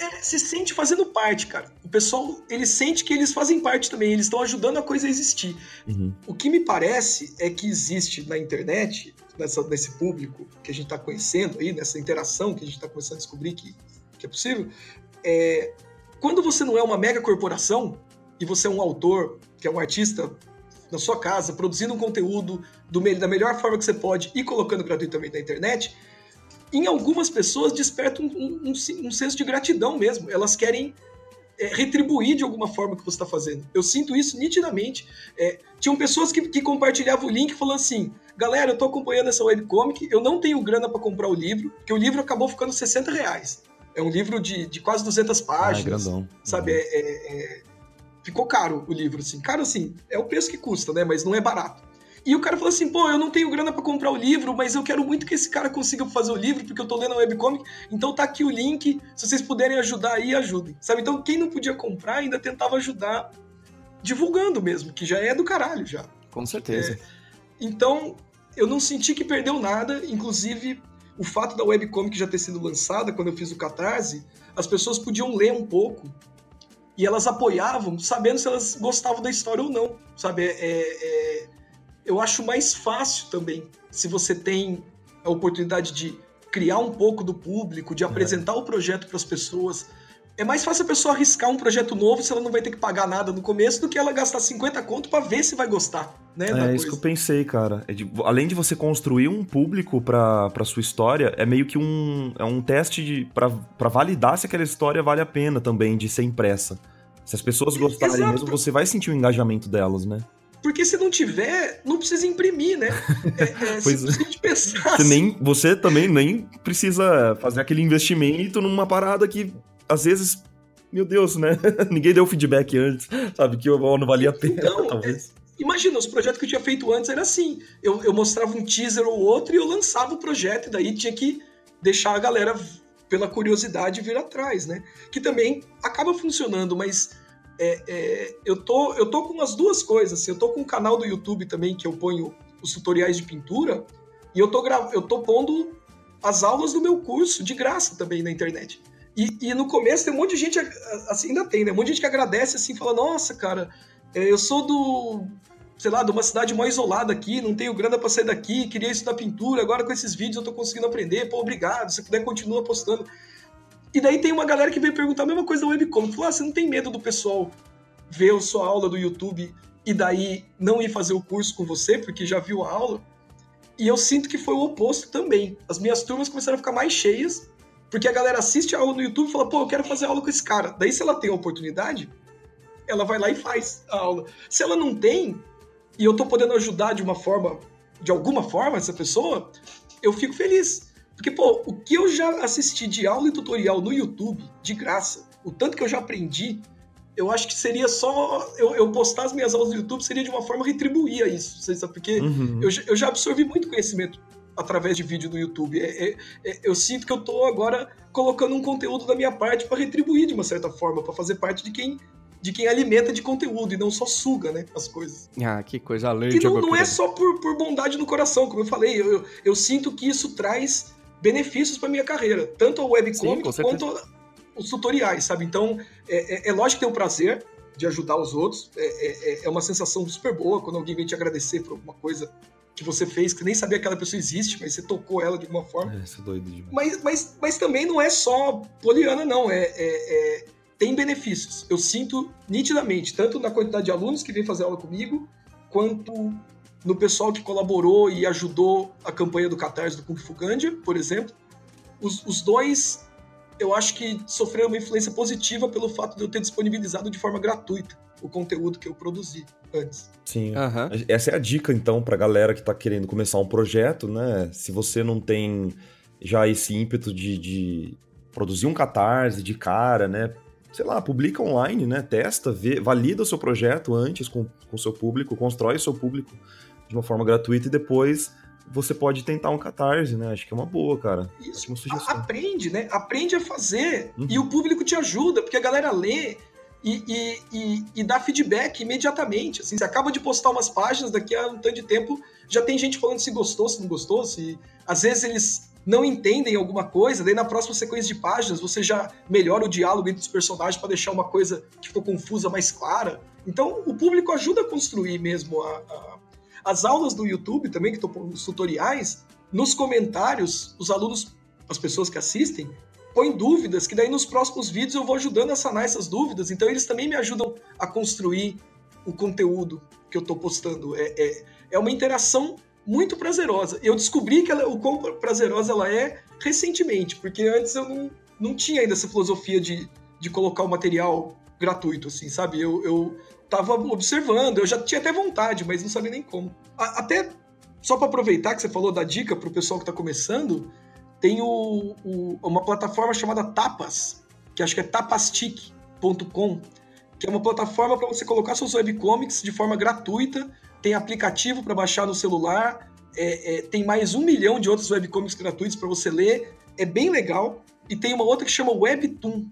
É, se sente fazendo parte, cara. O pessoal, ele sente que eles fazem parte também, eles estão ajudando a coisa a existir. Uhum. O que me parece é que existe na internet, nessa, nesse público que a gente está conhecendo aí, nessa interação que a gente está começando a descobrir que, que é possível, é, quando você não é uma mega corporação, e você é um autor, que é um artista na sua casa, produzindo um conteúdo do, da melhor forma que você pode e colocando gratuitamente na internet, em algumas pessoas desperta um, um, um, um senso de gratidão mesmo. Elas querem é, retribuir de alguma forma o que você está fazendo. Eu sinto isso nitidamente. É, tinham pessoas que, que, compartilhavam o link falando assim: galera, eu estou acompanhando essa webcomic, eu não tenho grana para comprar o livro, porque o livro acabou ficando 60 reais. É um livro de, de quase 200 páginas. Ah, é grandão. Sabe? Uhum. É, é, ficou caro o livro, assim. Caro, assim, é o preço que custa, né? Mas não é barato. E o cara falou assim, pô, eu não tenho grana para comprar o livro, mas eu quero muito que esse cara consiga fazer o livro, porque eu tô lendo a webcomic, então tá aqui o link, se vocês puderem ajudar aí, ajudem. Sabe? Então quem não podia comprar ainda tentava ajudar divulgando mesmo, que já é do caralho já. Com certeza. É, então, eu não senti que perdeu nada, inclusive o fato da webcomic já ter sido lançada quando eu fiz o Catarse, as pessoas podiam ler um pouco e elas apoiavam, sabendo se elas gostavam da história ou não, sabe? É, é, é, eu acho mais fácil também, se você tem a oportunidade de criar um pouco do público, de apresentar é. o projeto para as pessoas, é mais fácil a pessoa arriscar um projeto novo se ela não vai ter que pagar nada no começo do que ela gastar 50 conto para ver se vai gostar, né? É isso que eu pensei, cara. É de, além de você construir um público pra sua história, é meio que um, é um teste para validar se aquela história vale a pena também de ser impressa. Se as pessoas gostarem Exato. mesmo, você vai sentir o engajamento delas, né? Porque se não tiver, não precisa imprimir, né? É, é, pois é. pensar. Você, nem, você também nem precisa fazer aquele investimento numa parada que às vezes, meu Deus, né? Ninguém deu feedback antes, sabe? Que o não valia a pena, então, talvez. É, imagina, os projetos que eu tinha feito antes era assim. Eu, eu mostrava um teaser ou outro e eu lançava o projeto, e daí tinha que deixar a galera, pela curiosidade, vir atrás, né? Que também acaba funcionando, mas é, é, eu, tô, eu tô com as duas coisas. Assim, eu tô com um canal do YouTube também que eu ponho os tutoriais de pintura, e eu tô, eu tô pondo as aulas do meu curso de graça também na internet. E, e, no começo tem um monte de gente, assim, ainda tem, né? Um monte de gente que agradece, assim, fala, nossa, cara, é, eu sou do, sei lá, de uma cidade mais isolada aqui, não tenho grana para sair daqui, queria estudar pintura, agora com esses vídeos eu tô conseguindo aprender, pô, obrigado, se puder continua postando. E daí tem uma galera que veio perguntar a mesma coisa da webcom, falou, ah, você não tem medo do pessoal ver a sua aula do YouTube e daí não ir fazer o curso com você, porque já viu a aula? E eu sinto que foi o oposto também. As minhas turmas começaram a ficar mais cheias, porque a galera assiste a aula no YouTube e fala, pô, eu quero fazer aula com esse cara. Daí, se ela tem a oportunidade, ela vai lá e faz a aula. Se ela não tem, e eu tô podendo ajudar de uma forma, de alguma forma, essa pessoa, eu fico feliz. Porque, pô, o que eu já assisti de aula e tutorial no YouTube, de graça, o tanto que eu já aprendi, eu acho que seria só eu, eu postar as minhas aulas no YouTube seria de uma forma retribuir a isso, sabe? Porque uhum. eu, eu já absorvi muito conhecimento através de vídeo do YouTube. É, é, é, eu sinto que eu tô agora colocando um conteúdo da minha parte para retribuir de uma certa forma, para fazer parte de quem de quem alimenta de conteúdo e não só suga, né, as coisas. Ah, que coisa além E não, não é só por, por bondade no coração, como eu falei, eu, eu, eu sinto que isso traz benefícios para minha carreira, tanto a webcomic quanto os tutoriais, sabe? Então, é, é, é, lógico que tem o prazer de ajudar os outros, é, é, é uma sensação super boa quando alguém vem te agradecer por alguma coisa que você fez, que nem sabia que aquela pessoa existe, mas você tocou ela de alguma forma. É, isso é doido demais. Mas, mas, mas também não é só poliana, não. É, é, é, tem benefícios. Eu sinto nitidamente, tanto na quantidade de alunos que vem fazer aula comigo, quanto no pessoal que colaborou e ajudou a campanha do Catarse do Kung Fu Gandia, por exemplo. Os, os dois, eu acho que sofreram uma influência positiva pelo fato de eu ter disponibilizado de forma gratuita o conteúdo que eu produzi antes. Sim. Uhum. Essa é a dica, então, pra galera que tá querendo começar um projeto, né? Se você não tem já esse ímpeto de, de produzir um catarse de cara, né? Sei lá, publica online, né? Testa, vê, valida o seu projeto antes com o seu público, constrói o seu público de uma forma gratuita e depois você pode tentar um catarse, né? Acho que é uma boa, cara. Isso. Aprende, né? Aprende a fazer uhum. e o público te ajuda, porque a galera lê e, e, e, e dá feedback imediatamente. Assim, você acaba de postar umas páginas, daqui a um tanto de tempo já tem gente falando se gostou, se não gostou, se às vezes eles não entendem alguma coisa, daí na próxima sequência de páginas você já melhora o diálogo entre os personagens para deixar uma coisa que ficou confusa mais clara. Então o público ajuda a construir mesmo a, a... as aulas do YouTube também, que estão os tutoriais, nos comentários, os alunos, as pessoas que assistem, põe dúvidas, que daí nos próximos vídeos eu vou ajudando a sanar essas dúvidas. Então eles também me ajudam a construir o conteúdo que eu estou postando. É, é, é, uma interação muito prazerosa. Eu descobri que ela, o quão prazerosa ela é recentemente, porque antes eu não, não tinha ainda essa filosofia de, de colocar o material gratuito, assim, sabe? Eu, eu tava observando, eu já tinha até vontade, mas não sabia nem como. A, até só para aproveitar que você falou da dica para o pessoal que está começando, tem o, o, uma plataforma chamada Tapas, que acho que é tapastic.com, que é uma plataforma para você colocar seus webcomics de forma gratuita, tem aplicativo para baixar no celular, é, é, tem mais um milhão de outros webcomics gratuitos para você ler, é bem legal. E tem uma outra que chama Webtoon.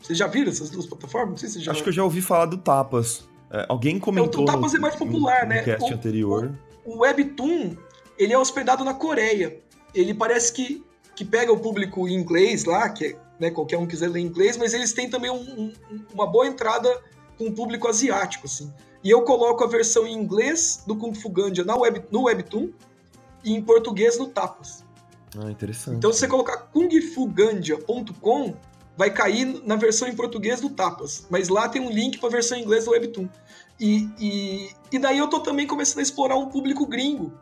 Vocês já viram essas duas plataformas? Não sei se já... Acho que eu já ouvi falar do Tapas. É, alguém comentou. o Tapas no, é mais popular, no, né? No cast o, anterior. O, o Webtoon, ele é hospedado na Coreia. Ele parece que que pega o público em inglês lá, que né, qualquer um quiser ler inglês, mas eles têm também um, um, uma boa entrada com o público asiático, assim. E eu coloco a versão em inglês do Kung Fu Gandia na web, no Webtoon e em português no Tapas. Ah, interessante. Então, se você colocar kungfugandia.com, vai cair na versão em português do Tapas, mas lá tem um link para a versão em inglês do Webtoon. E, e, e daí eu tô também começando a explorar um público gringo,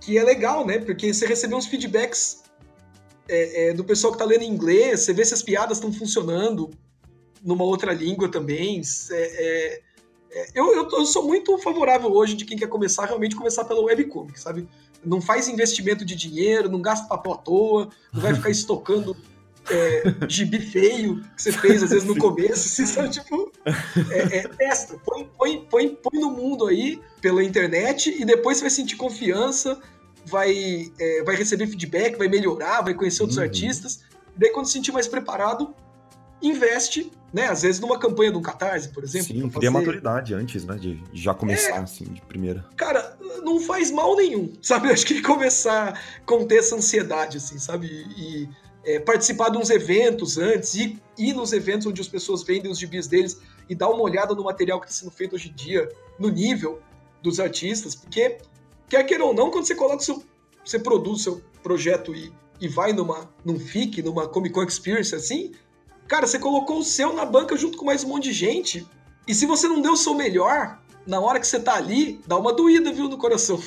que é legal, né? Porque você recebeu uns feedbacks é, é, do pessoal que tá lendo em inglês, você vê se as piadas estão funcionando numa outra língua também. É, é eu, eu, eu, sou muito favorável hoje de quem quer começar, realmente começar pela webcomic, sabe? Não faz investimento de dinheiro, não gasta papel à toa, não vai ficar estocando é, gibi feio que você fez às vezes no começo, assim, sabe? Tipo, é, é, testa, põe, põe, põe, põe no mundo aí pela internet e depois você vai sentir confiança, vai, é, vai receber feedback, vai melhorar, vai conhecer outros uhum. artistas. E daí, quando se sentir mais preparado, investe, né? Às vezes numa campanha de um catarse, por exemplo. Sim, cria fazer... maturidade antes, né? De já começar, é... assim, de primeira. Cara, não faz mal nenhum, sabe? Eu acho que começar a conter essa ansiedade, assim, sabe? E é, participar de uns eventos antes, e ir nos eventos onde as pessoas vendem os gibis deles e dar uma olhada no material que está sendo feito hoje em dia, no nível dos artistas, porque, quer queira ou não, quando você coloca seu. Você produz o seu projeto e, e vai numa, num FIC, numa Comic Con Experience assim, Cara, você colocou o seu na banca junto com mais um monte de gente. E se você não deu o seu melhor, na hora que você tá ali, dá uma doída, viu, no coração.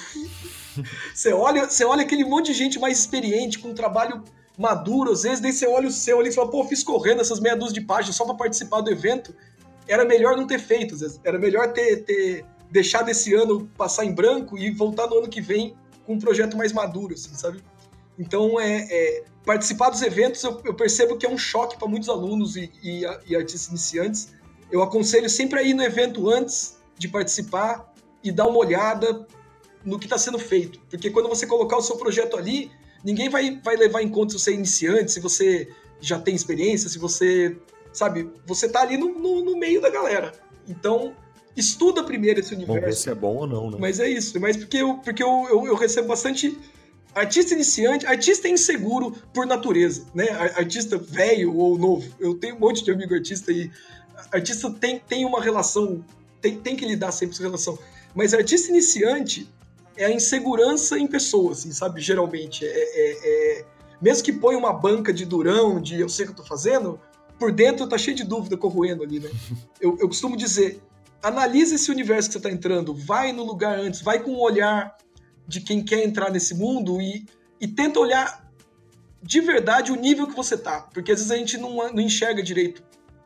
você, olha, você olha aquele monte de gente mais experiente, com um trabalho maduro, às vezes, daí você olha o seu ali e fala, pô, fiz correndo essas meia dúzia de páginas só para participar do evento. Era melhor não ter feito. Era melhor ter, ter deixado esse ano passar em branco e voltar no ano que vem com um projeto mais maduro, assim, sabe? Então, é, é participar dos eventos eu, eu, percebo que é um choque para muitos alunos e, e, e, artistas iniciantes. Eu aconselho sempre a ir no evento antes de participar e dar uma olhada no que está sendo feito. Porque quando você colocar o seu projeto ali, ninguém vai, vai levar em conta se você é iniciante, se você já tem experiência, se você. Sabe, você está ali no, no, no meio da galera. Então, estuda primeiro esse universo. Vamos ver se é bom ou não, né? Mas é isso. Mas porque eu, porque eu, eu, eu recebo bastante Artista iniciante, artista é inseguro por natureza, né? Artista velho ou novo. Eu tenho um monte de amigo artista e artista tem, tem uma relação, tem, tem que lidar sempre com essa relação. Mas artista iniciante é a insegurança em pessoa, assim, sabe? Geralmente. É, é, é... Mesmo que põe uma banca de durão, de eu sei o que eu tô fazendo, por dentro tá cheio de dúvida corroendo ali, né? Eu, eu costumo dizer, analisa esse universo que você tá entrando, vai no lugar antes, vai com um olhar de quem quer entrar nesse mundo e, e tenta olhar de verdade o nível que você tá. Porque às vezes a gente não, não enxerga direito.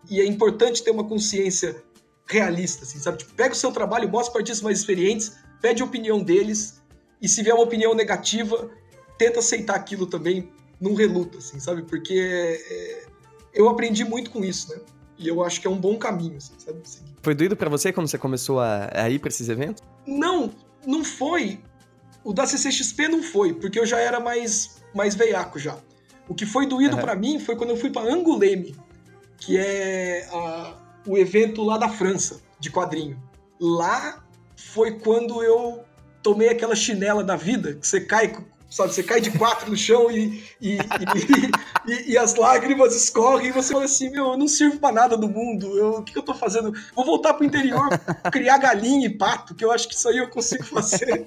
E é importante ter uma consciência realista, assim, sabe? Tipo, pega o seu trabalho, mostra para artistas mais experientes, pede a opinião deles, e se vier uma opinião negativa, tenta aceitar aquilo também, não reluta, assim, sabe? Porque é, eu aprendi muito com isso, né? E eu acho que é um bom caminho, assim, sabe? Foi doido para você quando você começou a, a ir para esses eventos? Não, não foi. O da CCXP não foi, porque eu já era mais, mais veiaco já. O que foi doído uhum. para mim foi quando eu fui para Angoulême, que é a, o evento lá da França, de quadrinho. Lá foi quando eu tomei aquela chinela da vida, que você cai, sabe, você cai de quatro no chão e, e, e, e, as lágrimas escorrem e você fala assim, meu, eu não sirvo para nada no mundo, eu, o que, que eu tô fazendo? Vou voltar pro interior, criar galinha e pato, que eu acho que isso aí eu consigo fazer.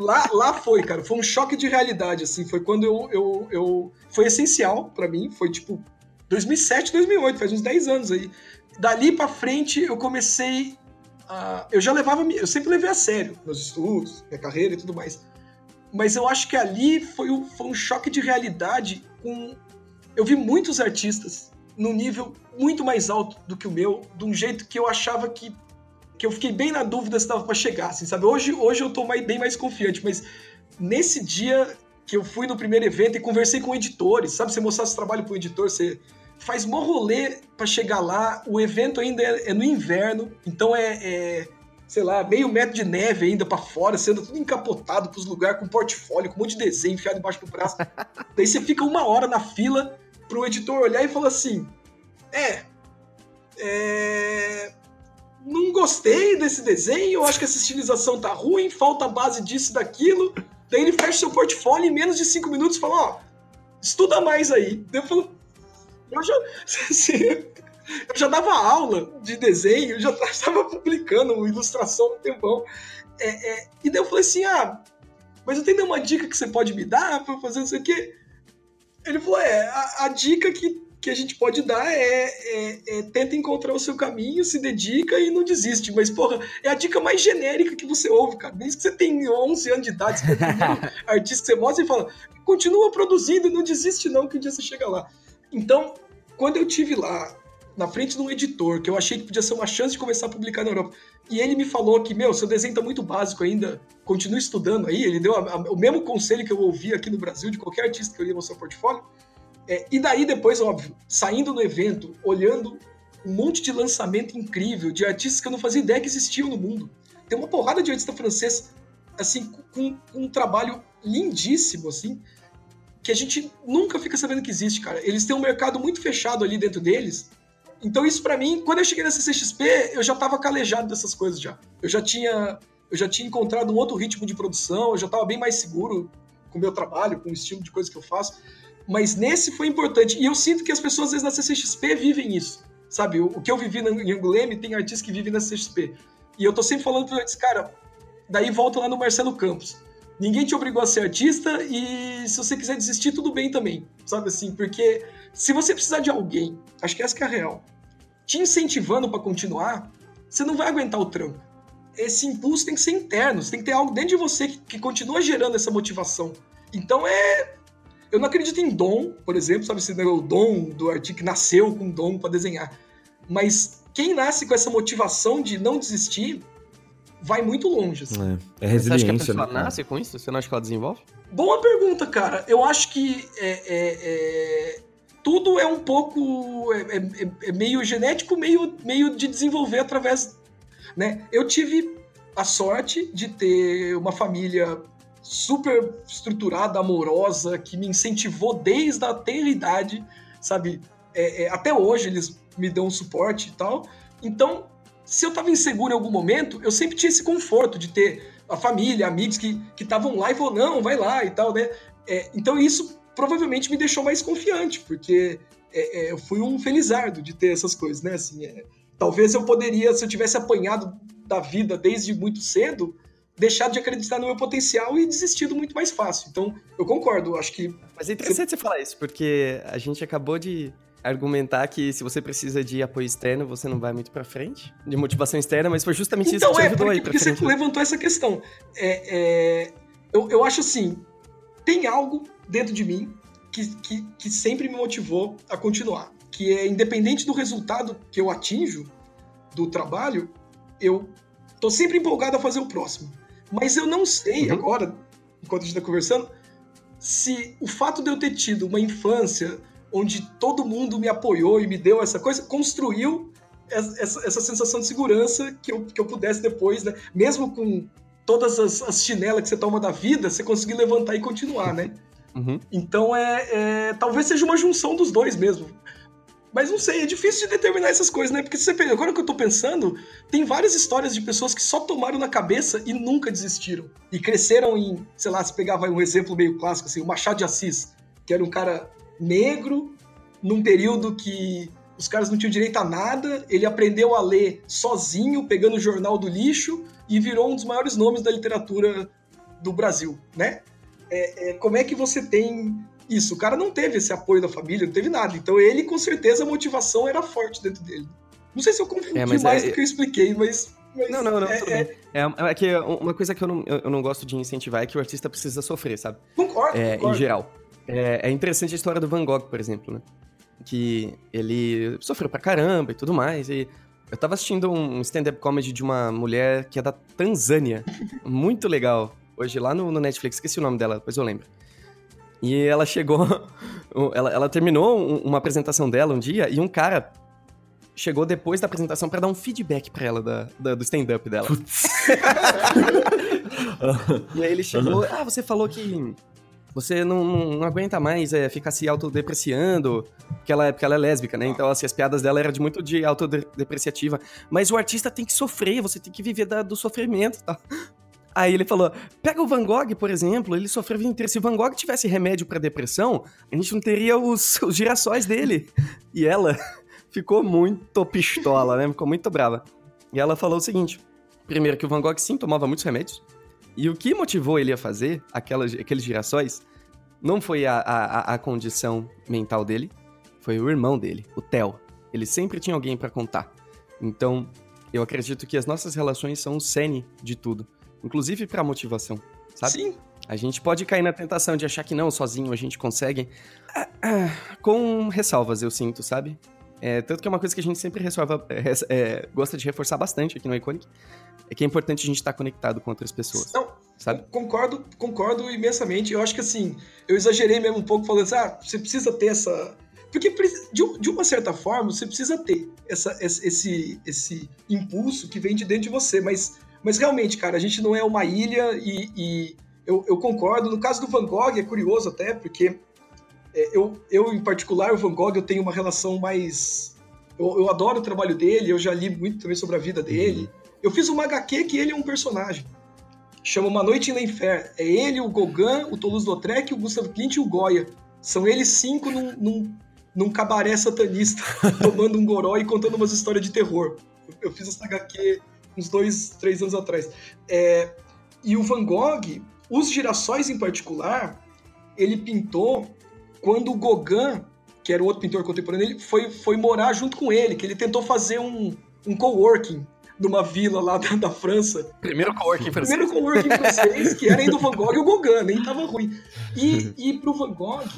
lá, lá foi, cara. Foi um choque de realidade, assim. Foi quando eu. eu, eu foi essencial para mim. Foi tipo 2007, 2008, faz uns 10 anos aí. Dali para frente eu comecei. Eu já levava. Eu sempre levei a sério meus estudos, minha carreira e tudo mais. Mas eu acho que ali foi um, foi um choque de realidade com. Eu vi muitos artistas num nível muito mais alto do que o meu, de um jeito que eu achava que que eu fiquei bem na dúvida se dava para chegar, assim, sabe? Hoje, hoje eu tô mais, bem mais confiante, mas nesse dia que eu fui no primeiro evento e conversei com editores, sabe? Você mostrar seu trabalho pro editor, você faz mó rolê para chegar lá, o evento ainda é, é no inverno, então é, é, sei lá, meio metro de neve ainda para fora, sendo tudo encapotado pros lugares com portfólio, com um monte de desenho enfiado embaixo do braço. Daí você fica uma hora na fila pro editor olhar e falar assim: é, é não gostei desse desenho, eu acho que essa estilização tá ruim, falta a base disso e daquilo. Daí ele fecha seu portfólio em menos de cinco minutos e fala, ó, estuda mais aí. Eu falo, eu já, assim, eu já dava aula de desenho, já estava publicando ilustração no tempão. É, é, e daí eu falei assim, ah, mas eu tenho uma dica que você pode me dar para fazer não sei o quê? Ele falou, é, a, a dica que que a gente pode dar é, é, é, tenta encontrar o seu caminho, se dedica e não desiste. Mas, porra, é a dica mais genérica que você ouve, cara. Desde que você tem 11 anos de idade, você artista que você mostra e fala, continua produzindo, não desiste não, que um dia você chega lá. Então, quando eu tive lá, na frente de um editor, que eu achei que podia ser uma chance de começar a publicar na Europa, e ele me falou que, meu, seu desenho tá muito básico ainda, continue estudando aí, ele deu a, a, o mesmo conselho que eu ouvi aqui no Brasil, de qualquer artista que eu ia no seu portfólio, é, e daí depois, óbvio, saindo no evento, olhando um monte de lançamento incrível de artistas que eu não fazia ideia que existiam no mundo. Tem uma porrada de artista francês, assim, com, com um trabalho lindíssimo, assim, que a gente nunca fica sabendo que existe, cara. Eles têm um mercado muito fechado ali dentro deles. Então isso para mim, quando eu cheguei na CCXP, eu já tava calejado dessas coisas já. Eu já tinha, eu já tinha encontrado um outro ritmo de produção, eu já tava bem mais seguro com o meu trabalho, com o estilo de coisa que eu faço. Mas nesse foi importante. E eu sinto que as pessoas, às vezes, na CCXP vivem isso. Sabe? O, que eu vivi em Angoulême, tem artistas que vivem na CCXP. E eu tô sempre falando para eles, cara, daí volta lá no Marcelo Campos. Ninguém te obrigou a ser artista e se você quiser desistir, tudo bem também. Sabe assim? Porque se você precisar de alguém, acho que essa que é a real, te incentivando para continuar, você não vai aguentar o trampo. Esse impulso tem que ser interno, você tem que ter algo dentro de você que, que continua gerando essa motivação. Então é eu não acredito em dom, por exemplo, sabe? Se o dom do artista que nasceu com dom para desenhar. Mas quem nasce com essa motivação de não desistir vai muito longe. Assim. É, é resiliência. Você acha que a pessoa né? nasce com isso? Você não acha que ela desenvolve? Boa pergunta, cara. Eu acho que é, é, é... tudo é um pouco. É, é, é, meio genético, meio, meio de desenvolver através. Né? Eu tive a sorte de ter uma família super estruturada, amorosa, que me incentivou desde a tenra idade, sabe? É, é, até hoje eles me dão suporte e tal. Então, se eu tava inseguro em algum momento, eu sempre tinha esse conforto de ter a família, amigos que estavam lá e falaram, não, vai lá e tal, né? É, então isso provavelmente me deixou mais confiante, porque é, é, eu fui um felizardo de ter essas coisas, né? Assim, é, talvez eu poderia, se eu tivesse apanhado da vida desde muito cedo, deixado de acreditar no meu potencial e desistido muito mais fácil. Então, eu concordo, acho que. Mas é interessante você, você falar isso, porque a gente acabou de argumentar que se você precisa de apoio externo, você não vai muito para frente, de motivação externa, mas foi justamente então, isso que te é, ajudou porque, aí pra porque frente. você levantou essa questão. É, é, eu, eu acho assim, tem algo dentro de mim que, que, que sempre me motivou a continuar, que é independente do resultado que eu atinjo do trabalho, eu tô sempre empolgado a fazer o próximo. Mas eu não sei uhum. agora, enquanto a gente está conversando, se o fato de eu ter tido uma infância onde todo mundo me apoiou e me deu essa coisa, construiu essa, essa sensação de segurança que eu, que eu pudesse depois, né? Mesmo com todas as, as chinelas que você toma da vida, você conseguir levantar e continuar, né? Uhum. Então é, é, talvez seja uma junção dos dois mesmo. Mas não sei, é difícil de determinar essas coisas, né? Porque se você agora que eu tô pensando, tem várias histórias de pessoas que só tomaram na cabeça e nunca desistiram. E cresceram em, sei lá, se pegava um exemplo meio clássico, assim, o Machado de Assis, que era um cara negro, num período que os caras não tinham direito a nada, ele aprendeu a ler sozinho, pegando o jornal do lixo, e virou um dos maiores nomes da literatura do Brasil, né? É, é, como é que você tem isso. O cara não teve esse apoio da família, não teve nada. Então ele, com certeza, a motivação era forte dentro dele. Não sei se eu confundi é, mais é... do que eu expliquei, mas. mas não, não, não, é, tudo é... bem. É, é que uma coisa que eu não, eu não gosto de incentivar é que o artista precisa sofrer, sabe? Concordo. É, concordo. Em geral. É, é interessante a história do Van Gogh, por exemplo, né? Que ele sofreu pra caramba e tudo mais. E eu tava assistindo um stand-up comedy de uma mulher que é da Tanzânia. muito legal. Hoje lá no, no Netflix, esqueci o nome dela, depois eu lembro. E ela chegou. Ela, ela terminou uma apresentação dela um dia e um cara chegou depois da apresentação para dar um feedback para ela da, da, do stand-up dela. e aí ele chegou, ah, você falou que você não, não, não aguenta mais é, ficar se autodepreciando, porque ela, porque ela é lésbica, né? Então, assim, as piadas dela eram de muito de autodepreciativa. Mas o artista tem que sofrer, você tem que viver da, do sofrimento, tá? Aí ele falou: pega o Van Gogh, por exemplo, ele sofreu vida inteira. Se o Van Gogh tivesse remédio para depressão, a gente não teria os, os girassóis dele. E ela ficou muito pistola, né? Ficou muito brava. E ela falou o seguinte: primeiro, que o Van Gogh sim tomava muitos remédios. E o que motivou ele a fazer aquelas, aqueles girassóis não foi a, a, a condição mental dele, foi o irmão dele, o Theo. Ele sempre tinha alguém para contar. Então, eu acredito que as nossas relações são o cerne de tudo, inclusive para motivação, sabe? Sim. A gente pode cair na tentação de achar que não, sozinho a gente consegue, ah, ah, com ressalvas, eu sinto, sabe? É, tanto que é uma coisa que a gente sempre ressalva, é, é, gosta de reforçar bastante aqui no Iconic, é que é importante a gente estar conectado com outras pessoas. Não, sabe? Concordo, concordo imensamente. Eu acho que assim, eu exagerei mesmo um pouco falando assim, ah, você precisa ter essa. Porque de, de uma certa forma você precisa ter essa, esse, esse impulso que vem de dentro de você, mas, mas realmente, cara, a gente não é uma ilha e, e eu, eu concordo. No caso do Van Gogh é curioso até, porque é, eu, eu, em particular, o Van Gogh, eu tenho uma relação mais. Eu, eu, adoro o trabalho dele, eu já li muito também sobre a vida dele. Uhum. Eu fiz uma HQ que ele é um personagem. Chama Uma Noite em L'Enfer. É ele, o Gauguin, o Toulouse-Lautrec, o Gustavo Clint e o Goya. São eles cinco num, num, num cabaré satanista, tomando um goró e contando umas histórias de terror. Eu fiz essa HQ uns dois, três anos atrás. É, e o Van Gogh, os girassóis em particular, ele pintou quando o Gauguin, que era o outro pintor contemporâneo dele, foi, foi morar junto com ele, que ele tentou fazer um, um coworking numa vila lá da, da França. Primeiro coworking francês. Primeiro coworking francês, que era ainda o Van Gogh e o Gauguin, nem tava ruim. E, e pro Van Gogh,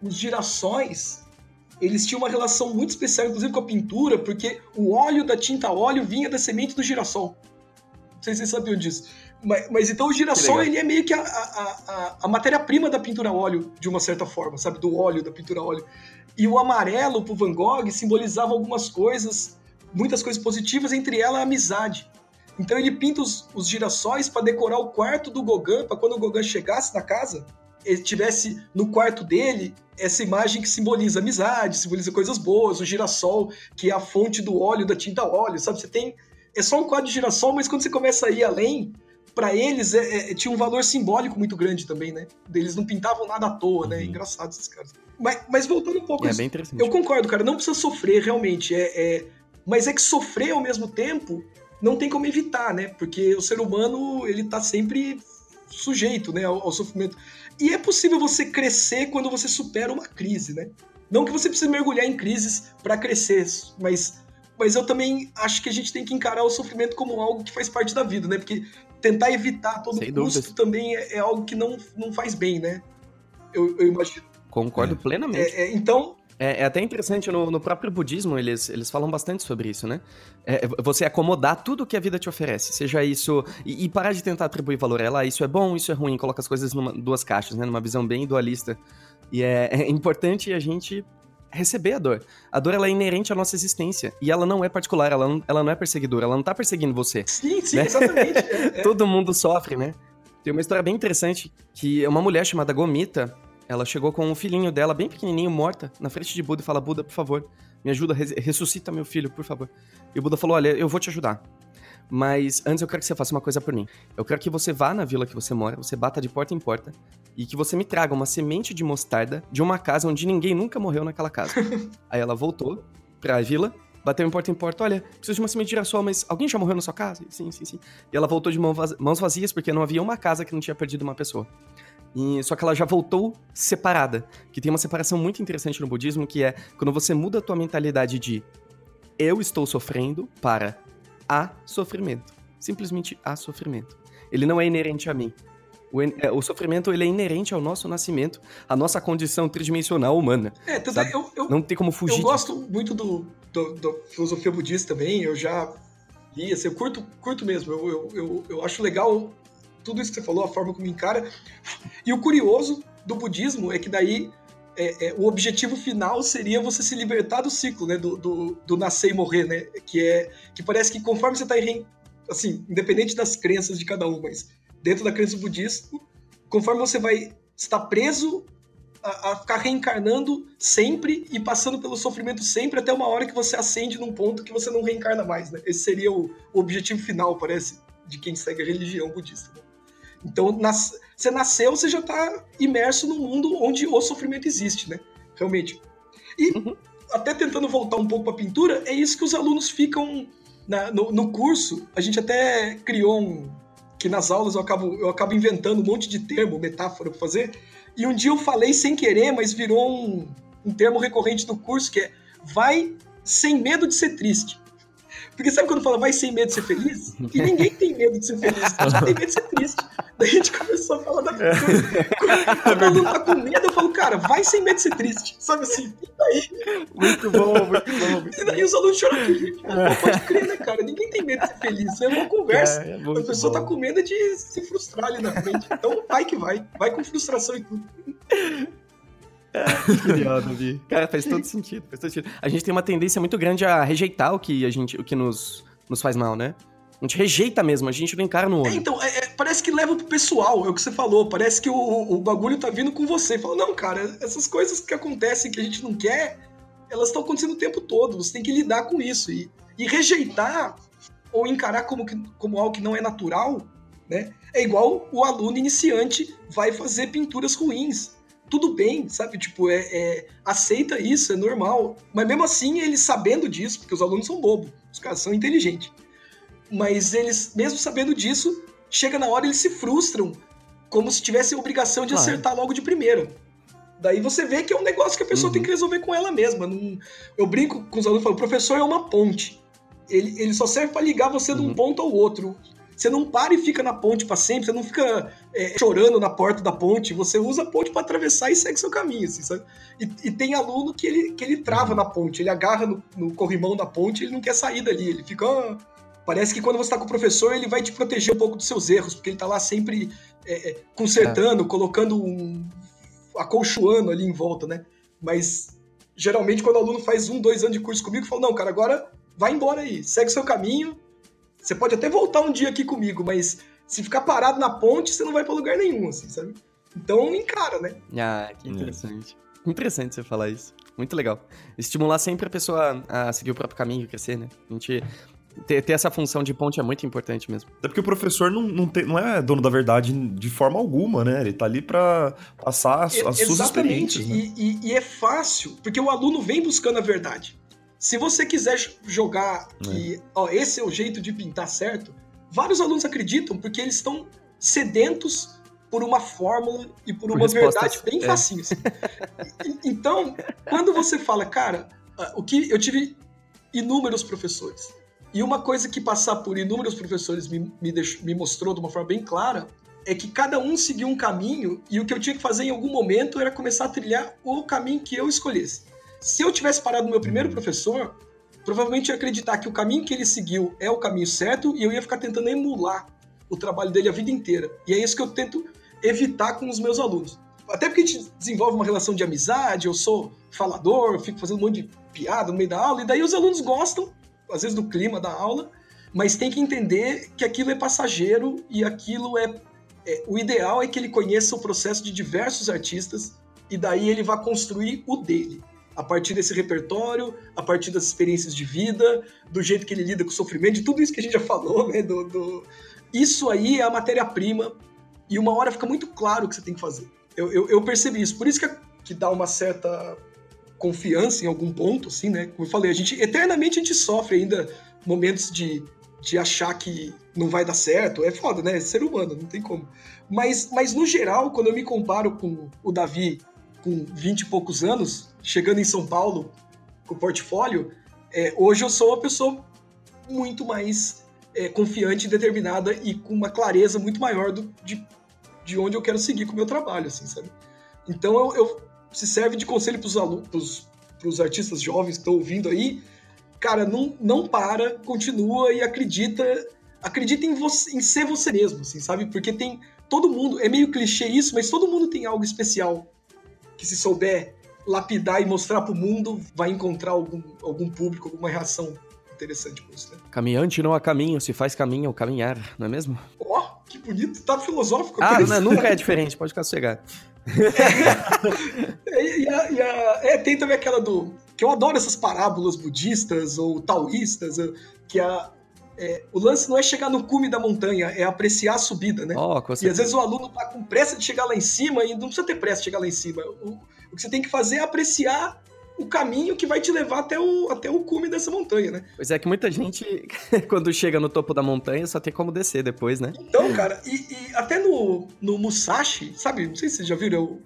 os girassóis, eles tinham uma relação muito especial, inclusive com a pintura, porque o óleo da tinta óleo vinha da semente do girassol. Não sei se vocês sabiam disso. Mas, mas, então o girassol ele é meio que a, a, a, a matéria-prima da pintura óleo, de uma certa forma, sabe? Do óleo, da pintura óleo. E o amarelo pro Van Gogh simbolizava algumas coisas, muitas coisas positivas, entre elas a amizade. Então ele pinta os, os girassóis para decorar o quarto do Gauguin, para quando o Gauguin chegasse na casa, ele tivesse no quarto dele essa imagem que simboliza amizade, simboliza coisas boas, o girassol, que é a fonte do óleo, da tinta óleo, sabe? Você tem. É só um quadro de girassol, mas quando você começa a ir além, para eles é, é, tinha um valor simbólico muito grande também, né? Eles não pintavam nada à toa, né? Uhum. engraçado esses caras. Mas, mas voltando um pouco. É bem interessante. Eu concordo, cara. Não precisa sofrer realmente. É, é, mas é que sofrer ao mesmo tempo não tem como evitar, né? Porque o ser humano ele tá sempre sujeito, né, ao, ao sofrimento. E é possível você crescer quando você supera uma crise, né? Não que você precise mergulhar em crises para crescer, mas mas eu também acho que a gente tem que encarar o sofrimento como algo que faz parte da vida, né? Porque tentar evitar todo Sem custo dúvidas. também é, é, algo que não, não faz bem, né? Eu, eu imagino. Concordo é. plenamente. É, é então, é, é, até interessante, no, no, próprio budismo, eles, eles falam bastante sobre isso, né? É, você acomodar tudo que a vida te oferece, seja isso. E, e, parar de tentar atribuir valor a ela, isso é bom, isso é ruim, coloca as coisas em duas caixas, né? Numa visão bem dualista. E é, é importante a gente receber a dor. A dor ela é inerente à nossa existência. E ela não é particular, ela não, ela não é perseguidora, ela não tá perseguindo você. Sim, sim, né? exatamente. É, é. Todo mundo sofre, né? Tem uma história bem interessante que uma mulher chamada Gomita, ela chegou com um filhinho dela, bem pequenininho, morta, na frente de Buda e fala: Buda, por favor, me ajuda, ressuscita meu filho, por favor. E o Buda falou: Olha, eu vou te ajudar. Mas antes eu quero que você faça uma coisa por mim. Eu quero que você vá na vila que você mora, você bata de porta em porta e que você me traga uma semente de mostarda de uma casa onde ninguém nunca morreu naquela casa. Aí ela voltou pra vila, bateu em porta em porta, olha, preciso de uma semente de girassol, mas alguém já morreu na sua casa? Sim, sim, sim. E ela voltou de mãos vazias porque não havia uma casa que não tinha perdido uma pessoa. E, só que ela já voltou separada, que tem uma separação muito interessante no budismo, que é quando você muda a tua mentalidade de eu estou sofrendo para há sofrimento. Simplesmente há sofrimento. Ele não é inerente a mim. O, é, o, sofrimento ele é inerente ao nosso nascimento, à nossa condição tridimensional humana. É, eu, eu, não tem como fugir. Eu gosto muito do, do, do, filosofia budista também, eu já li, assim, eu curto, curto mesmo. Eu, eu, eu, eu acho legal tudo isso que você falou, a forma como encara. E o curioso do budismo é que daí é, é, o objetivo final seria você se libertar do ciclo, né? Do, do, do, nascer e morrer, né? Que é que parece que conforme você está assim, independente das crenças de cada um, mas dentro da crença budista, conforme você vai estar preso a, a, ficar reencarnando sempre e passando pelo sofrimento sempre até uma hora que você ascende num ponto que você não reencarna mais, né? Esse seria o, o objetivo final, parece, de quem segue a religião budista. Né? Então, nas, você nasceu, você já está imerso no mundo onde o sofrimento existe, né? Realmente. E uhum. até tentando voltar um pouco para a pintura, é isso que os alunos ficam na, no, no, curso. A gente até criou um que nas aulas eu acabo, eu acabo inventando um monte de termo, metáfora para fazer. E um dia eu falei sem querer, mas virou um, um termo recorrente do curso que é vai sem medo de ser triste. Porque sabe quando fala vai sem medo de ser feliz? E ninguém tem medo de ser feliz, só tem medo de ser triste. Daí a gente começou a falar da coisa. Quando o aluno tá com medo, eu falo, cara, vai sem medo de ser triste. Sabe assim? E daí. Muito bom, muito bom. Muito e daí os alunos choram aqui. Pode crer, né, cara? Ninguém tem medo de ser feliz. É uma conversa. É, é a pessoa bom. tá com medo de se frustrar ali na frente. Então vai que vai. Vai com frustração e tudo. Genial, Davi. Cara, faz todo sentido, faz todo sentido. A gente tem uma tendência muito grande a rejeitar o que a gente, o que nos, nos faz mal, né? A gente rejeita mesmo, a gente não encara no olho. É, então, é, é, parece que leva pro pessoal, é o que você falou. Parece que o, o bagulho tá vindo com você. Fala, não, cara, essas coisas que acontecem que a gente não quer, elas estão acontecendo o tempo todo. Você tem que lidar com isso. E, e rejeitar ou encarar como, que, como algo que não é natural, né? É igual o aluno iniciante vai fazer pinturas ruins tudo bem, sabe? Tipo, é, é, aceita isso, é normal. Mas mesmo assim, eles sabendo disso, porque os alunos são bobos, os caras são inteligentes. Mas eles, mesmo sabendo disso, chega na hora eles se frustram, como se tivessem a obrigação de claro. acertar logo de primeira. Daí você vê que é um negócio que a pessoa uhum. tem que resolver com ela mesma. Não... Eu brinco com os alunos e falo, o professor é uma ponte. Ele, ele só serve para ligar você uhum. de um uhum. ponto ao outro. Você não para e fica na ponte para sempre, você não fica é, chorando na porta da ponte, você usa a ponte para atravessar e segue seu caminho, assim, sabe? E, e, tem aluno que ele, que ele trava na ponte, ele agarra no, no corrimão da ponte, ele não quer sair dali, ele fica. Oh, parece que quando você está com o professor, ele vai te proteger um pouco dos seus erros, porque ele está lá sempre é, é, consertando, é. colocando um. acolchoando ali em volta, né? Mas geralmente quando o aluno faz um, dois anos de curso comigo, fala, não, cara, agora vai embora aí, segue seu caminho, você pode até voltar um dia aqui comigo, mas se ficar parado na ponte, você não vai para lugar nenhum, assim, sabe? Então encara, né? Ah, que interessante. É. Interessante você falar isso. Muito legal. Estimular sempre a pessoa a seguir o próprio caminho e crescer, né? A gente ter, ter, essa função de ponte é muito importante mesmo. Até porque o professor não, não, tem, não é dono da verdade de forma alguma, né? Ele tá ali para passar as, as suas experiências. Né? E, e, e, é fácil, porque o aluno vem buscando a verdade. Se você quiser jogar que é. ó, esse é o jeito de pintar certo, vários alunos acreditam porque eles estão sedentos por uma fórmula e por, por uma verdade bem é. Assim. então, quando você fala, cara, ah, o que eu tive inúmeros professores. E uma coisa que passar por inúmeros professores me, me, deixou, me mostrou de uma forma bem clara é que cada um seguiu um caminho e o que eu tinha que fazer em algum momento era começar a trilhar o caminho que eu escolhesse. Se eu tivesse parado no meu primeiro professor, provavelmente eu ia acreditar que o caminho que ele seguiu é o caminho certo e eu ia ficar tentando emular o trabalho dele a vida inteira. E é isso que eu tento evitar com os meus alunos. Até porque a gente desenvolve uma relação de amizade, eu sou falador, eu fico fazendo um monte de piada no meio da aula, e daí os alunos gostam, às vezes, do clima da aula, mas tem que entender que aquilo é passageiro e aquilo é, é. O ideal é que ele conheça o processo de diversos artistas e daí ele vai construir o dele a partir desse repertório, a partir das experiências de vida, do jeito que ele lida com o sofrimento, de tudo isso que a gente já falou, né? Do, do... Isso aí é a matéria-prima e uma hora fica muito claro o que você tem que fazer. Eu, eu, eu percebi isso. Por isso que, que dá uma certa confiança em algum ponto, assim, né? Como eu falei, a gente eternamente a gente sofre ainda momentos de, de achar que não vai dar certo. É foda, né? É ser humano, não tem como. Mas, mas no geral, quando eu me comparo com o Davi com 20 e poucos anos, chegando em São Paulo com portfólio, é, hoje eu sou uma pessoa muito mais é, confiante, determinada e com uma clareza muito maior do, de, de onde eu quero seguir com o meu trabalho, assim, sabe? Então eu, eu se serve de conselho para os alunos, para os artistas jovens que estão ouvindo aí, cara, não, não para, continua e acredita, acredita em você, em ser você mesmo, assim, sabe? Porque tem todo mundo, é meio clichê isso, mas todo mundo tem algo especial que se souber lapidar e mostrar pro mundo, vai encontrar algum, algum público, alguma reação interessante com isso, né? Caminhante não há caminho, se faz caminho ao caminhar, não é mesmo? Ó, oh, que bonito, tá filosófico. Ah, não, nunca é diferente, pode ficar sossegado. É, e, a, e a, é, tem também aquela do. Que eu adoro essas parábolas budistas ou taoístas, que a, é, o lance não é chegar no cume da montanha, é apreciar a subida, né? Oh, e às vezes o aluno tá com pressa de chegar lá em cima e não precisa ter pressa de chegar lá em cima. O, o que você tem que fazer é apreciar o caminho que vai te levar até o, até o cume dessa montanha, né? Pois é, que muita gente, quando chega no topo da montanha, só tem como descer depois, né? Então, cara, e, e até no, no Musashi, sabe? Não sei se vocês já viram,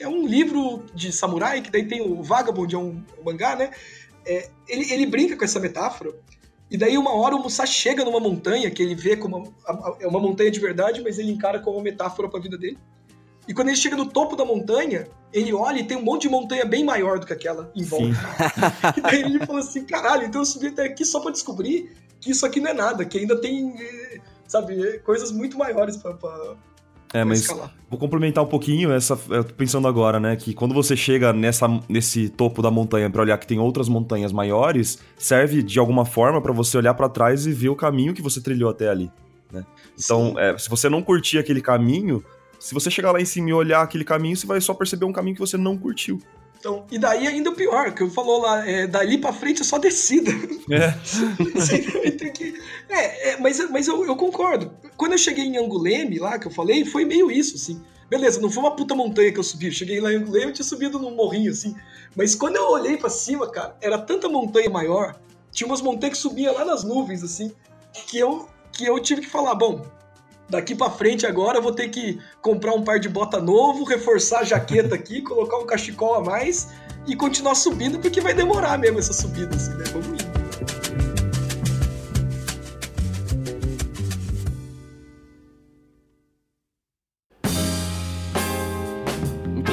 é um livro de samurai, que daí tem o Vagabond, é um, um mangá, né? É, ele, ele brinca com essa metáfora. E daí, uma hora, o Musashi chega numa montanha, que ele vê como uma, é uma montanha de verdade, mas ele encara como uma metáfora para a vida dele. E quando ele chega no topo da montanha, ele olha e tem um monte de montanha bem maior do que aquela em volta. e daí ele fala assim: caralho, então eu subi até aqui só para descobrir que isso aqui não é nada, que ainda tem, eh, sabe, coisas muito maiores para é, mas vou complementar um pouquinho essa. Eu tô pensando agora, né? Que quando você chega nessa, nesse topo da montanha para olhar que tem outras montanhas maiores, serve de alguma forma para você olhar para trás e ver o caminho que você trilhou até ali. Né? Então, é, se você não curtir aquele caminho, se você chegar lá em cima e olhar aquele caminho, você vai só perceber um caminho que você não curtiu. Então, e daí ainda o pior, que eu falou lá, é, dali pra frente é só descida. É. é, é, mas, mas eu, eu, concordo. Quando eu cheguei em Anguleme, lá que eu falei, foi meio isso, assim. Beleza, não foi uma puta montanha que eu subi. Eu cheguei lá em Anguleme e tinha subido num morrinho, assim. Mas quando eu olhei para cima, cara, era tanta montanha maior, tinha umas montanhas que subiam lá nas nuvens, assim, que eu, que eu tive que falar, bom, Daqui para frente agora eu vou ter que comprar um par de bota novo, reforçar a jaqueta aqui, colocar um cachecol a mais e continuar subindo, porque vai demorar mesmo essa subida, assim, né? Vamos indo.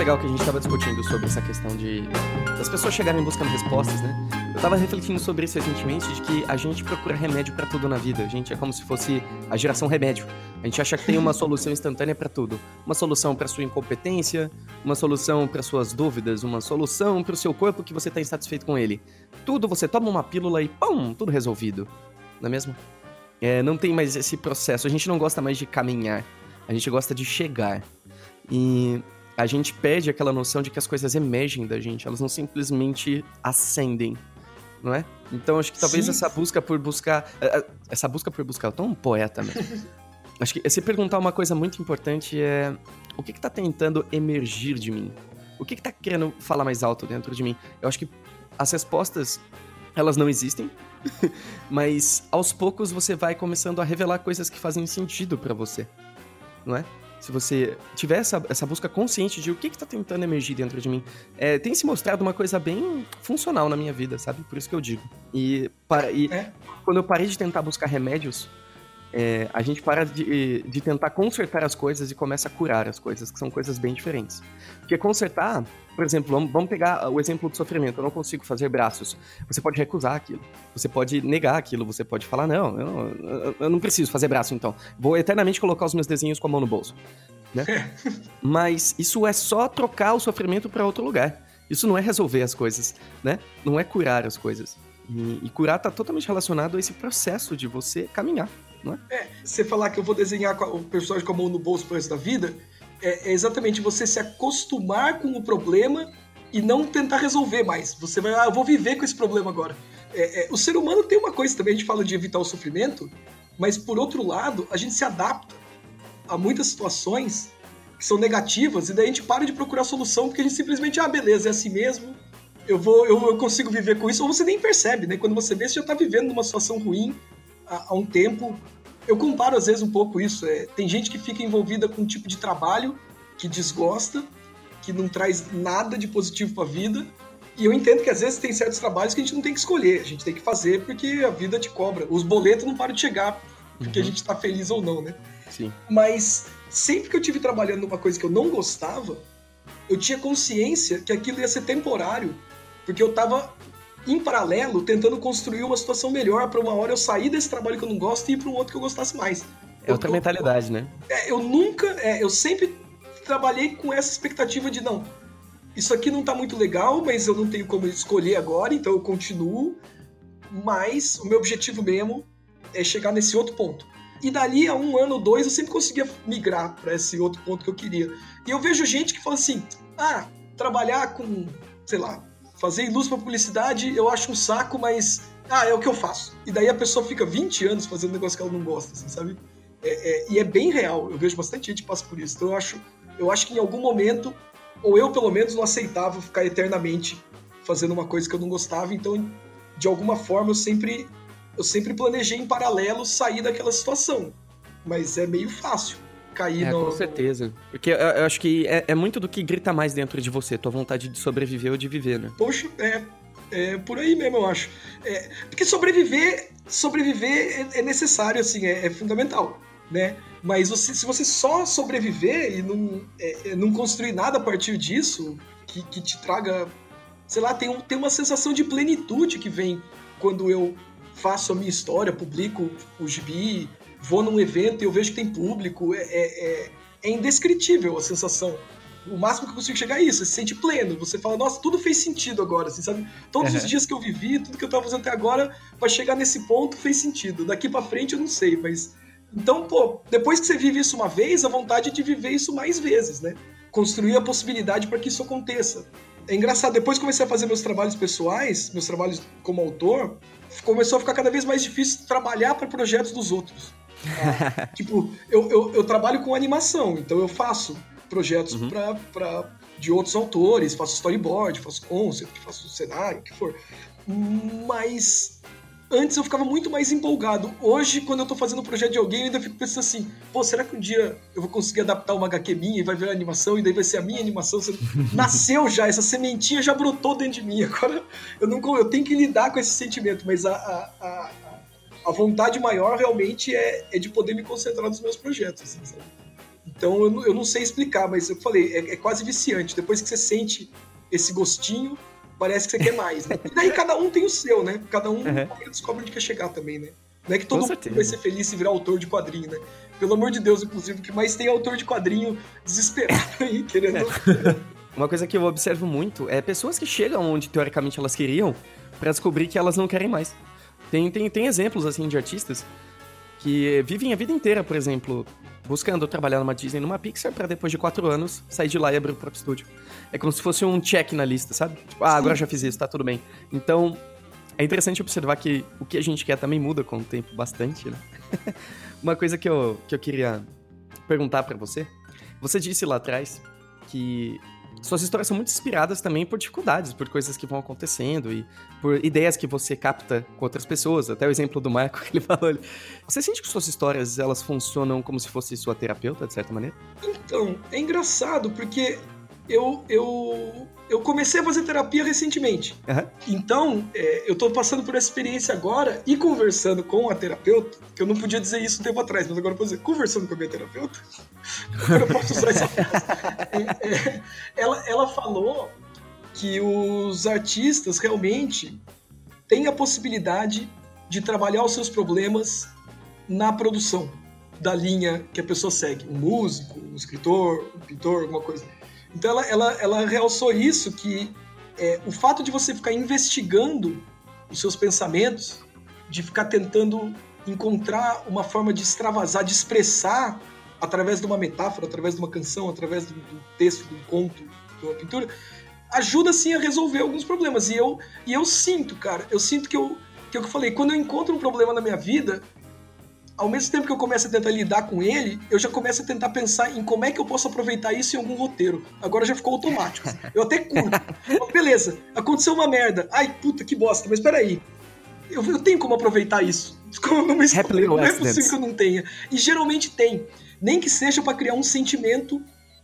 Legal que a gente estava discutindo sobre essa questão de das pessoas chegarem buscando respostas, né? Eu estava refletindo sobre isso recentemente, de que a gente procura remédio para tudo na vida. A gente é como se fosse a geração remédio. A gente acha que tem uma solução instantânea para tudo. Uma solução para sua incompetência, uma solução para suas dúvidas, uma solução para o seu corpo que você está insatisfeito com ele. Tudo você toma uma pílula e pum, tudo resolvido. Não é mesmo? É, não tem mais esse processo. A gente não gosta mais de caminhar. A gente gosta de chegar. E a gente perde aquela noção de que as coisas emergem da gente, elas não simplesmente ascendem, não é? Então acho que talvez Sim. essa busca por buscar. Eh, eh, essa busca por buscar, eu tô um poeta mesmo. acho que se perguntar uma coisa muito importante é: o que que tá tentando emergir de mim? O que que tá querendo falar mais alto dentro de mim? Eu acho que as respostas, elas não existem, mas aos poucos você vai começando a revelar coisas que fazem sentido para você, não é? Se você tiver essa, essa busca consciente de o que está tentando emergir dentro de mim, é, tem se mostrado uma coisa bem funcional na minha vida, sabe? Por isso que eu digo. E, para, e é. quando eu parei de tentar buscar remédios, é, a gente para de, de tentar consertar as coisas e começa a curar as coisas, que são coisas bem diferentes. Porque consertar, por exemplo, vamos, vamos pegar o exemplo do sofrimento. Eu não consigo fazer braços. Você pode recusar aquilo. Você pode negar aquilo. Você pode falar, não, eu, eu não preciso fazer braço, então. Vou eternamente colocar os meus desenhos com a mão no bolso. Né? Mas isso é só trocar o sofrimento para outro lugar. Isso não é resolver as coisas, né? Não é curar as coisas. E, e curar está totalmente relacionado a esse processo de você caminhar é? É, você falar que eu vou desenhar o personagem com a mão no bolso pro resto da vida, é, é exatamente você se acostumar com o problema e não tentar resolver mais. Você vai, ah, eu vou viver com esse problema agora. É, é, o ser humano tem uma coisa também, a gente fala de evitar o sofrimento, mas por outro lado, a gente se adapta a muitas situações que são negativas e daí a gente para de procurar solução porque a gente simplesmente, ah, beleza, é assim mesmo, eu vou, eu, eu consigo viver com isso, ou você nem percebe, né? Quando você vê, você já tá vivendo numa situação ruim há, há um tempo eu comparo às vezes um pouco isso. É, tem gente que fica envolvida com um tipo de trabalho que desgosta, que não traz nada de positivo para a vida. E eu entendo que às vezes tem certos trabalhos que a gente não tem que escolher, a gente tem que fazer porque a vida te cobra. Os boletos não param de chegar porque uhum. a gente está feliz ou não, né? Sim. Mas sempre que eu tive trabalhando numa coisa que eu não gostava, eu tinha consciência que aquilo ia ser temporário, porque eu estava em paralelo, tentando construir uma situação melhor para uma hora eu sair desse trabalho que eu não gosto e ir para um outro que eu gostasse mais. É outra eu, mentalidade, né? É, eu nunca, é, eu sempre trabalhei com essa expectativa de não, isso aqui não tá muito legal, mas eu não tenho como escolher agora, então eu continuo. Mas o meu objetivo mesmo é chegar nesse outro ponto. E dali a um ano ou dois eu sempre conseguia migrar para esse outro ponto que eu queria. E eu vejo gente que fala assim: ah, trabalhar com, sei lá, Fazer luz pra publicidade eu acho um saco, mas. Ah, é o que eu faço. E daí a pessoa fica 20 anos fazendo um negócio que ela não gosta, assim, sabe? É, é, e é bem real. Eu vejo bastante gente que passa por isso. Então eu acho, eu acho que em algum momento, ou eu pelo menos, não aceitava ficar eternamente fazendo uma coisa que eu não gostava. Então, de alguma forma, eu sempre, eu sempre planejei em paralelo sair daquela situação. Mas é meio fácil. Cair é, no. Com certeza. Porque eu, eu acho que é, é, muito do que grita mais dentro de você, tua vontade de sobreviver ou de viver, né? Poxa, é. É por aí mesmo, eu acho. É, porque sobreviver, sobreviver é, é necessário, assim, é, é, fundamental, né? Mas você, se você só sobreviver e não, é, é, não construir nada a partir disso, que, que te traga, sei lá, tem, um, tem uma sensação de plenitude que vem quando eu faço a minha história, publico o gibi, vou num evento e eu vejo que tem público, é, é, é, é indescritível a sensação. O máximo que eu consigo chegar é isso, você se sente pleno. Você fala, nossa, tudo fez sentido agora, assim, sabe? Todos uhum. os dias que eu vivi, tudo que eu tava fazendo até agora, para chegar nesse ponto fez sentido. Daqui para frente eu não sei, mas. Então, pô, depois que você vive isso uma vez, a vontade é de viver isso mais vezes, né? Construir a possibilidade para que isso aconteça. É engraçado, depois que comecei a fazer meus trabalhos pessoais, meus trabalhos como autor, começou a ficar cada vez mais difícil trabalhar para projetos dos outros. Ah, tipo, eu, eu, eu, trabalho com animação, então eu faço projetos uhum. pra, pra, de outros autores, faço storyboard, faço concept, faço cenário, o que for. Mas antes eu ficava muito mais empolgado. Hoje, quando eu tô fazendo um projeto de alguém, eu ainda fico pensando assim, pô, será que um dia eu vou conseguir adaptar uma HQ minha e vai ver a animação e daí vai ser a minha animação? Nasceu já, essa sementinha já brotou dentro de mim. Agora eu não eu tenho que lidar com esse sentimento, mas a, a, a a vontade maior realmente é, é de poder me concentrar nos meus projetos. Assim, então eu, eu, não sei explicar, mas eu falei, é, é, quase viciante. Depois que você sente esse gostinho, parece que você quer mais. Né? E daí cada um tem o seu, né? Cada um uhum. descobre onde quer chegar também, né? Não é que todo mundo vai ser feliz se virar autor de quadrinho, né? Pelo amor de Deus, inclusive, que mais tem autor de quadrinho desesperado aí, querendo. Uma coisa que eu observo muito é pessoas que chegam onde teoricamente elas queriam para descobrir que elas não querem mais. Tem, tem, tem exemplos, assim, de artistas que vivem a vida inteira, por exemplo, buscando trabalhar numa Disney, numa Pixar, para depois de quatro anos sair de lá e abrir o próprio estúdio. É como se fosse um check na lista, sabe? Tipo, ah, agora já fiz isso, tá tudo bem. Então, é interessante observar que o que a gente quer também muda com o tempo bastante, né? Uma coisa que eu, que eu queria perguntar para você. Você disse lá atrás que suas histórias são muito inspiradas também por dificuldades, por coisas que vão acontecendo e por ideias que você capta com outras pessoas. Até o exemplo do Marco que ele falou. Você sente que suas histórias elas funcionam como se fosse sua terapeuta, de certa maneira? Então, é engraçado porque eu, eu, eu comecei a fazer terapia recentemente. Uhum. Então, é, eu tô passando por essa experiência agora e conversando com a terapeuta, que eu não podia dizer isso um tempo atrás, mas agora eu posso dizer, conversando com a minha terapeuta, agora eu posso usar essa frase. É, é, ela, ela falou que os artistas realmente têm a possibilidade de trabalhar os seus problemas na produção da linha que a pessoa segue. Um músico, um escritor, um pintor, alguma coisa. Então ela, ela, ela realçou isso, que é, o fato de você ficar investigando os seus pensamentos, de ficar tentando encontrar uma forma de extravasar, de expressar através de uma metáfora, através de uma canção, através do, do texto, um conto, de uma pintura, ajuda sim a resolver alguns problemas. E eu, e eu sinto, cara, eu sinto que eu, que eu falei, quando eu encontro um problema na minha vida, ao mesmo tempo que eu começo a tentar lidar com ele, eu já começo a tentar pensar em como é que eu posso aproveitar isso em algum roteiro. Agora já ficou automático. Eu até curto. Beleza, aconteceu uma merda. Ai, puta, que bosta, mas peraí. Eu, eu tenho como aproveitar isso. Numa história, não é possível que eu não tenha. E geralmente tem. Nem que seja para criar um sentimento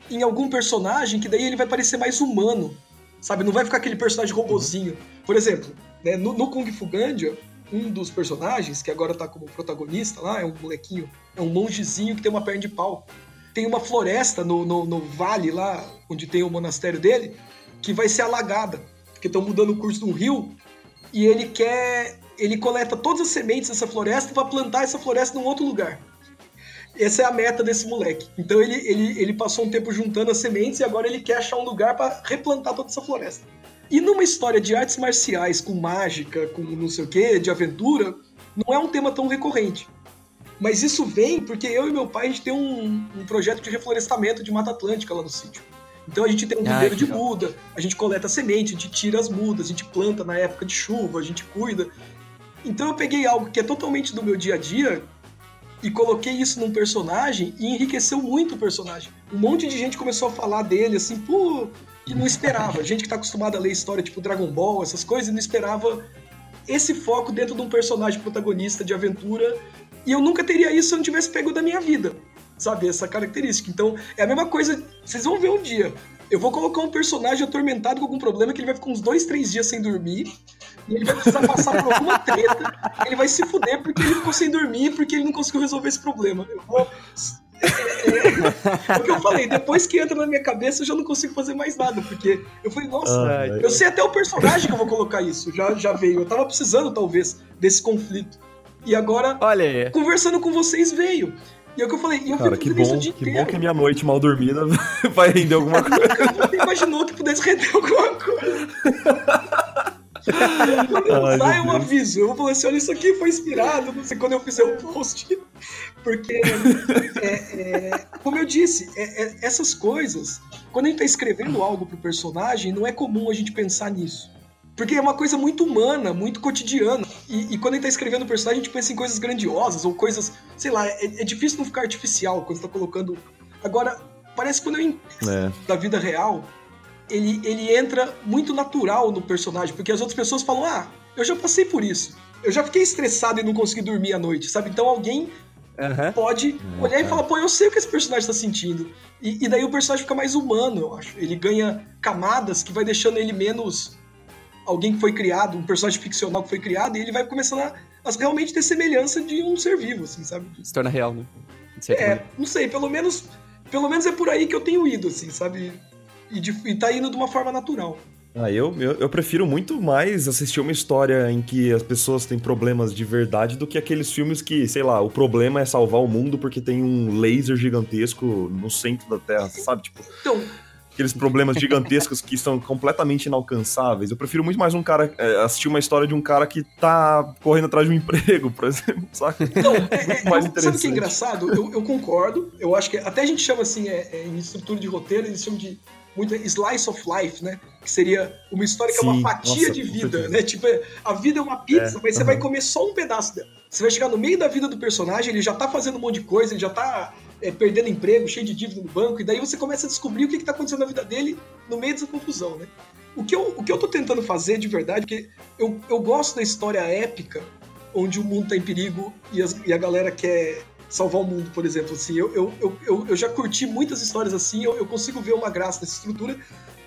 em algum personagem que daí ele vai parecer mais humano. Sabe? Não vai ficar aquele personagem robozinho. Por exemplo, né, no, no Kung Fu Gandia, um dos personagens, que agora tá como protagonista lá, é um molequinho, é um mongezinho que tem uma perna de pau. Tem uma floresta no, no, no vale lá, onde tem o monastério dele, que vai ser alagada, porque estão mudando o curso do rio, e ele quer. Ele coleta todas as sementes dessa floresta para plantar essa floresta num outro lugar. Essa é a meta desse moleque. Então ele, ele, ele passou um tempo juntando as sementes e agora ele quer achar um lugar para replantar toda essa floresta. E numa história de artes marciais, com mágica, com não sei o quê, de aventura, não é um tema tão recorrente. Mas isso vem porque eu e meu pai, a gente tem um, um projeto de reflorestamento de Mata Atlântica lá no sítio. Então a gente tem um viveiro de muda, a gente coleta semente, a gente tira as mudas, a gente planta na época de chuva, a gente cuida. Então eu peguei algo que é totalmente do meu dia a dia e coloquei isso num personagem e enriqueceu muito o personagem. Um monte de gente começou a falar dele assim, pô, que não esperava. Gente que tá acostumada a ler história tipo Dragon Ball, essas coisas, não esperava esse foco dentro de um personagem protagonista de aventura. E eu nunca teria isso se eu não tivesse pego da minha vida. sabe? Essa característica. Então, é a mesma coisa. Vocês vão ver um dia. Eu vou colocar um personagem atormentado com algum problema que ele vai ficar uns dois, três dias sem dormir. E ele vai precisar passar por alguma treta. Ele vai se fuder porque ele ficou sem dormir, porque ele não conseguiu resolver esse problema. Eu vou. É, o que eu falei, depois que entra na minha cabeça, eu já não consigo fazer mais nada, porque eu falei, nossa, ah, eu sei até o personagem que eu vou colocar isso, já, já veio. Eu tava precisando, talvez, desse conflito. E agora, Olha conversando com vocês, veio. E é o que eu falei, e eu Cara, que bom, que inteiro. bom que minha noite mal dormida vai render alguma coisa. Nunca imaginou que pudesse render alguma coisa. quando eu Ai, usar, eu aviso. Eu vou falar assim: olha, isso aqui foi inspirado, não sei quando eu fizer o um post. Porque, é, é, como eu disse, é, é, essas coisas, quando a gente tá escrevendo algo pro personagem, não é comum a gente pensar nisso. Porque é uma coisa muito humana, muito cotidiana. E, e quando a gente tá escrevendo o personagem, a gente pensa em coisas grandiosas ou coisas, sei lá, é, é difícil não ficar artificial quando você tá colocando. Agora, parece que quando eu entendo é. da vida real, ele, ele entra muito natural no personagem, porque as outras pessoas falam: ah, eu já passei por isso. Eu já fiquei estressado e não consegui dormir à noite, sabe? Então alguém Uhum. pode olhar e falar, pô, eu sei o que esse personagem está sentindo. E, e, daí o personagem fica mais humano, eu acho. Ele ganha camadas que vai deixando ele menos alguém que foi criado, um personagem ficcional que foi criado, e ele vai começando a, a realmente ter semelhança de um ser vivo, assim, sabe? Se torna real, né? É, não sei, pelo menos, pelo menos é por aí que eu tenho ido, assim, sabe? E, de, e tá indo de uma forma natural. Ah, eu, eu, eu, prefiro muito mais assistir uma história em que as pessoas têm problemas de verdade do que aqueles filmes que, sei lá, o problema é salvar o mundo porque tem um laser gigantesco no centro da Terra, sabe? Tipo. Então, aqueles problemas gigantescos que são completamente inalcançáveis. Eu prefiro muito mais um cara é, assistir uma história de um cara que tá correndo atrás de um emprego, por exemplo, saca? Não, é, é, mais eu, sabe o que é engraçado? Eu, eu, concordo. Eu acho que até a gente chama assim, é, é, em estrutura de roteiro, eles chamam de muito slice of life, né? Que seria uma história que Sim, é uma fatia nossa, de vida, né? Tipo, a vida é uma pizza, é, mas você vai comer só um pedaço dela. Você vai chegar no meio da vida do personagem, ele já tá fazendo um monte de coisa, ele já tá é, perdendo emprego, cheio de dívida no banco, e daí você começa a descobrir o que, está acontecendo na vida dele no meio dessa confusão, né? O que eu, o que eu tô tentando fazer de verdade, porque eu, eu gosto da história épica, onde o mundo está em perigo e, as, e, a galera quer salvar o mundo, por exemplo. Assim, eu, eu, eu, eu já curti muitas histórias assim, eu, eu consigo ver uma graça nessa estrutura,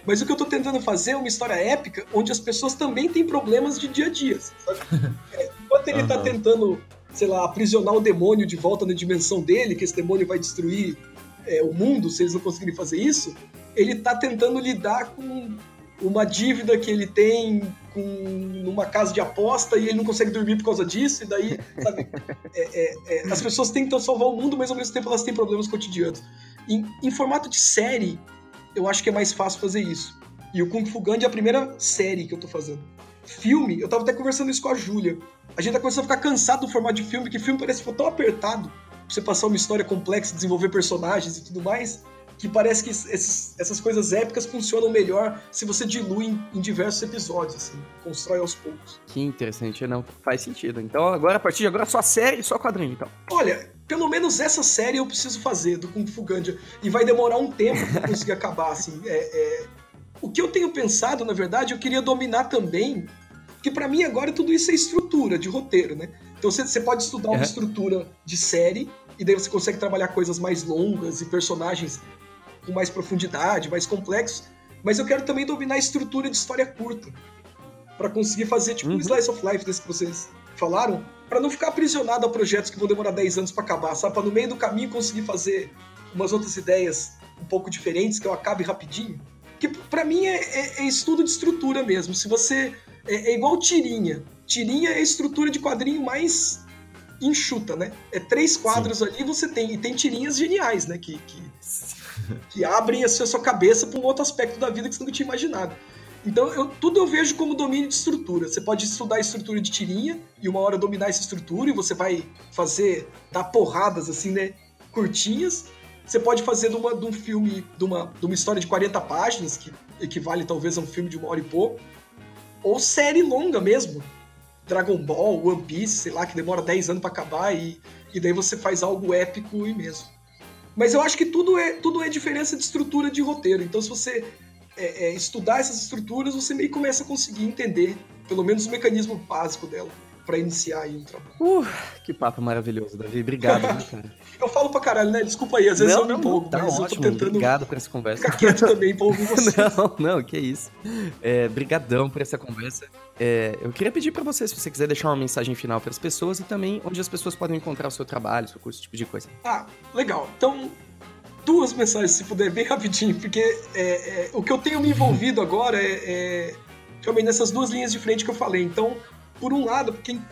mas o que eu tô tentando fazer é uma história épica onde as pessoas também têm problemas de dia a dia. Sabe? É, enquanto ele uhum. tá tentando sei lá, aprisionar o demônio de volta na dimensão dele, que esse demônio vai destruir é, o mundo se eles não conseguirem fazer isso, ele tá tentando lidar com uma dívida que ele tem com numa casa de aposta e ele não consegue dormir por causa disso, e daí, sabe, é, é, é, as pessoas tentam salvar o mundo, mas ao mesmo tempo elas têm problemas cotidianos. Em, em formato de série, eu acho que é mais fácil fazer isso. E o Kung Fu Gandhi é a primeira série que eu tô fazendo. Filme, eu tava até conversando isso com a Júlia. A gente tá começando a ficar cansado do formato de filme, que filme parece que foi tão apertado pra você passar uma história complexa, desenvolver personagens e tudo mais, que parece que esses, essas coisas épicas funcionam melhor se você dilui em, em, diversos episódios, assim, constrói aos poucos. Que interessante, não faz sentido. Então agora, a partir de agora, só série e só quadrinho, então. Olha, pelo menos essa série eu preciso fazer do Kung Fu Gandia, e vai demorar um tempo pra conseguir acabar, assim, é, é o que eu tenho pensado, na verdade, eu queria dominar também, porque para mim agora tudo isso é estrutura de roteiro, né? Então você pode estudar uma estrutura de série e daí você consegue trabalhar coisas mais longas e personagens com mais profundidade, mais complexos. Mas eu quero também dominar a estrutura de história curta para conseguir fazer tipo uhum. um slice of life desse que vocês falaram, para não ficar aprisionado a projetos que vão demorar 10 anos para acabar, sabe? Para no meio do caminho conseguir fazer umas outras ideias um pouco diferentes que eu acabe rapidinho que para mim é, é, é, estudo de estrutura mesmo. Se você. É, é, igual tirinha. Tirinha é a estrutura de quadrinho mais enxuta, né? É três quadros Sim. ali você tem. E tem tirinhas geniais, né? Que, que, que abrem a sua, a sua cabeça para um outro aspecto da vida que você nunca tinha imaginado. Então, eu, tudo eu vejo como domínio de estrutura. Você pode estudar a estrutura de tirinha e uma hora dominar essa estrutura e você vai fazer, dar porradas assim, né? Curtinhas. Você pode fazer de, uma, de um filme, de uma, de uma história de 40 páginas, que equivale talvez a um filme de uma hora e pouco, ou série longa mesmo. Dragon Ball, One Piece, sei lá, que demora 10 anos para acabar e, e daí você faz algo épico e mesmo. Mas eu acho que tudo é, tudo é diferença de estrutura de roteiro. Então, se você é, é, estudar essas estruturas, você meio começa a conseguir entender, pelo menos o mecanismo básico dela. Para iniciar aí um trabalho. Uh, que papo maravilhoso, Davi. Obrigado, né, cara. eu falo pra caralho, né? Desculpa aí, às vezes não, eu me empolgo, tá mas ótimo. eu tô tentando Obrigado por essa conversa. ficar quieto também pra ouvir você. Não, não, que isso. É, brigadão por essa conversa. É, eu queria pedir pra você, se você quiser deixar uma mensagem final para as pessoas e também onde as pessoas podem encontrar o seu trabalho, o seu curso, esse tipo de coisa. Ah, legal. Então, duas mensagens, se puder, bem rapidinho, porque é, é, o que eu tenho me envolvido agora é, é realmente nessas duas linhas de frente que eu falei. Então, por um lado, quem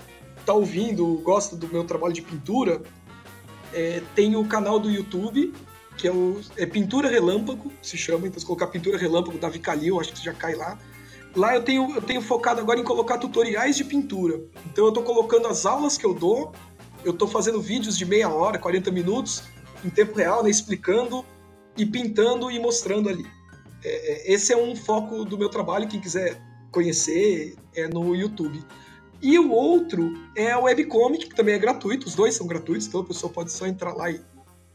tá ouvindo, gosta do meu trabalho de pintura, é, tem o canal do YouTube, que é, o, é Pintura Relâmpago, se chama, então se colocar Pintura Relâmpago da Vicalil, acho que já cai lá. Lá eu tenho, eu tenho focado agora em colocar tutoriais de pintura. Então eu tô colocando as aulas que eu dou, eu tô fazendo vídeos de meia hora, 40 minutos, em tempo real, né, explicando e pintando e mostrando ali. É, é, esse é um foco do meu trabalho, quem quiser conhecer é no YouTube. E o outro é a webcomic, que também é gratuito, os dois são gratuitos, então a pessoa pode só entrar lá e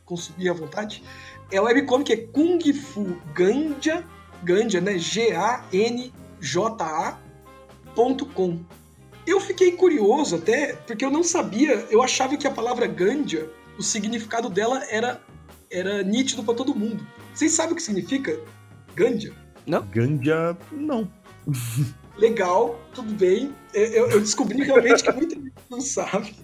consumir à vontade. É a webcomic é Kung Fu Ganja, Ganja, né? G-A-N-J-A.com. Eu fiquei curioso até, porque eu não sabia, eu achava que a palavra Ganja, o significado dela era, era nítido para todo mundo. Vocês sabem o que significa Ganja? Ganja, não. legal, tudo bem. Eu, eu descobri realmente que muita gente não sabe,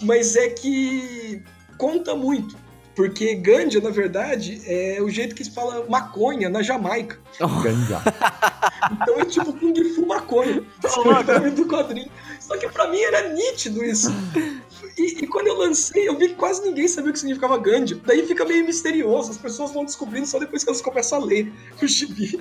mas é que conta muito. Porque ganja, na verdade, é o jeito que se fala maconha na Jamaica. Ganja. Então é tipo Kung Fu maconha. do quadrinho. Só que pra mim era nítido isso. E, e, quando eu lancei, eu vi que quase ninguém sabia o que significava ganja. Daí fica meio misterioso, as pessoas vão descobrindo só depois que elas começam a ler o gibi.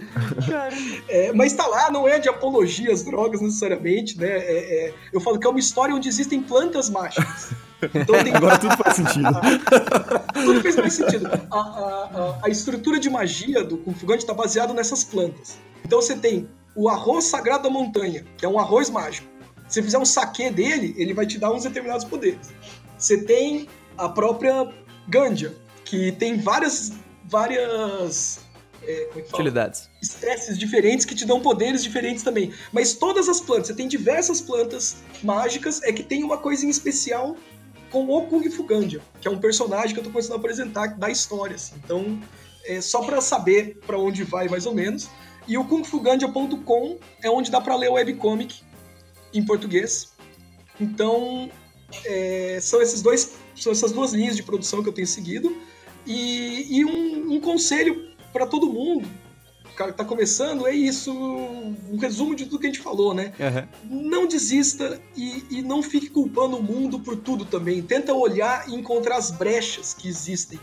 É, mas tá lá, não é de apologia às drogas necessariamente, né? É, é, eu falo que é uma história onde existem plantas mágicas. Então tem... Agora tudo faz sentido. tudo fez mais sentido. A, a, a, a estrutura de magia do Kung Fu Ganja está baseada nessas plantas. Então você tem o arroz sagrado da montanha, que é um arroz mágico. Se você fizer um saque dele, ele vai te dar uns determinados poderes. Você tem a própria ganja, que tem várias várias é, é utilidades. Espécies diferentes que te dão poderes diferentes também. Mas todas as plantas, você tem diversas plantas mágicas, é que tem uma coisa em especial com o Kung Fu Ganja, que é um personagem que eu tô começando a apresentar da história. Assim. Então, é só para saber para onde vai mais ou menos. E o kungfuganja.com é onde dá para ler o webcomic em português. Então, é, são esses dois, são essas duas linhas de produção que eu tenho seguido. E, e um, um, conselho para todo mundo, o cara que tá começando, é isso, um resumo de tudo que a gente falou, né? Uhum. Não desista e, e não fique culpando o mundo por tudo também. Tenta olhar e encontrar as brechas que existem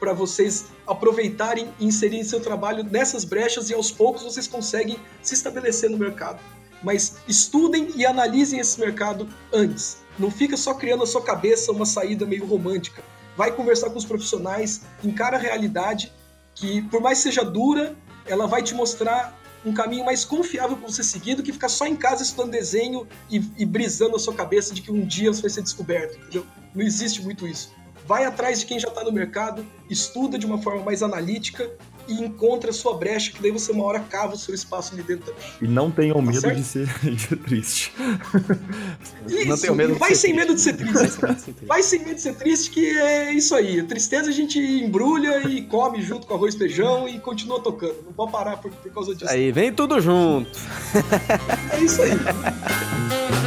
para vocês aproveitarem e inserirem seu trabalho nessas brechas e aos poucos vocês conseguem se estabelecer no mercado. Mas estudem e analisem esse mercado antes. Não fica só criando na sua cabeça uma saída meio romântica. Vai conversar com os profissionais, encara a realidade que, por mais seja dura, ela vai te mostrar um caminho mais confiável para você seguir do que ficar só em casa estudando desenho e, e brisando a sua cabeça de que um dia você vai ser descoberto, entendeu? Não existe muito isso vai atrás de quem já está no mercado, estuda de uma forma mais analítica e encontra a sua brecha, que daí você uma hora cava o seu espaço ali dentro também. E não tenham tá medo certo? de ser, de triste. Isso, não tenho medo vai sem medo de ser triste. vai sem medo de ser triste, que é isso aí. A tristeza a gente embrulha e come junto com arroz e feijão e continua tocando. Não pode parar por, por causa disso. Aí vem tudo junto. é isso aí.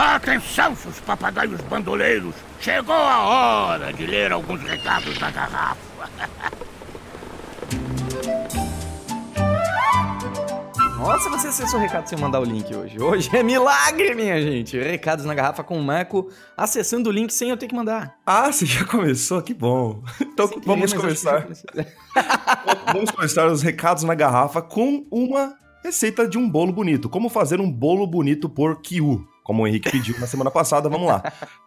Atenção, seus papagaios bandoleiros! Chegou a hora de ler alguns recados da garrafa. Nossa, você acessou o recado sem mandar o link hoje. Hoje é milagre, minha gente. Recados na garrafa com o Marco acessando o link sem eu ter que mandar. Ah, você já começou? Que bom. Então Sem vamos começar. vamos começar os recados na garrafa com uma receita de um bolo bonito. Como fazer um bolo bonito por Kiu como o Henrique pediu na semana passada, vamos lá.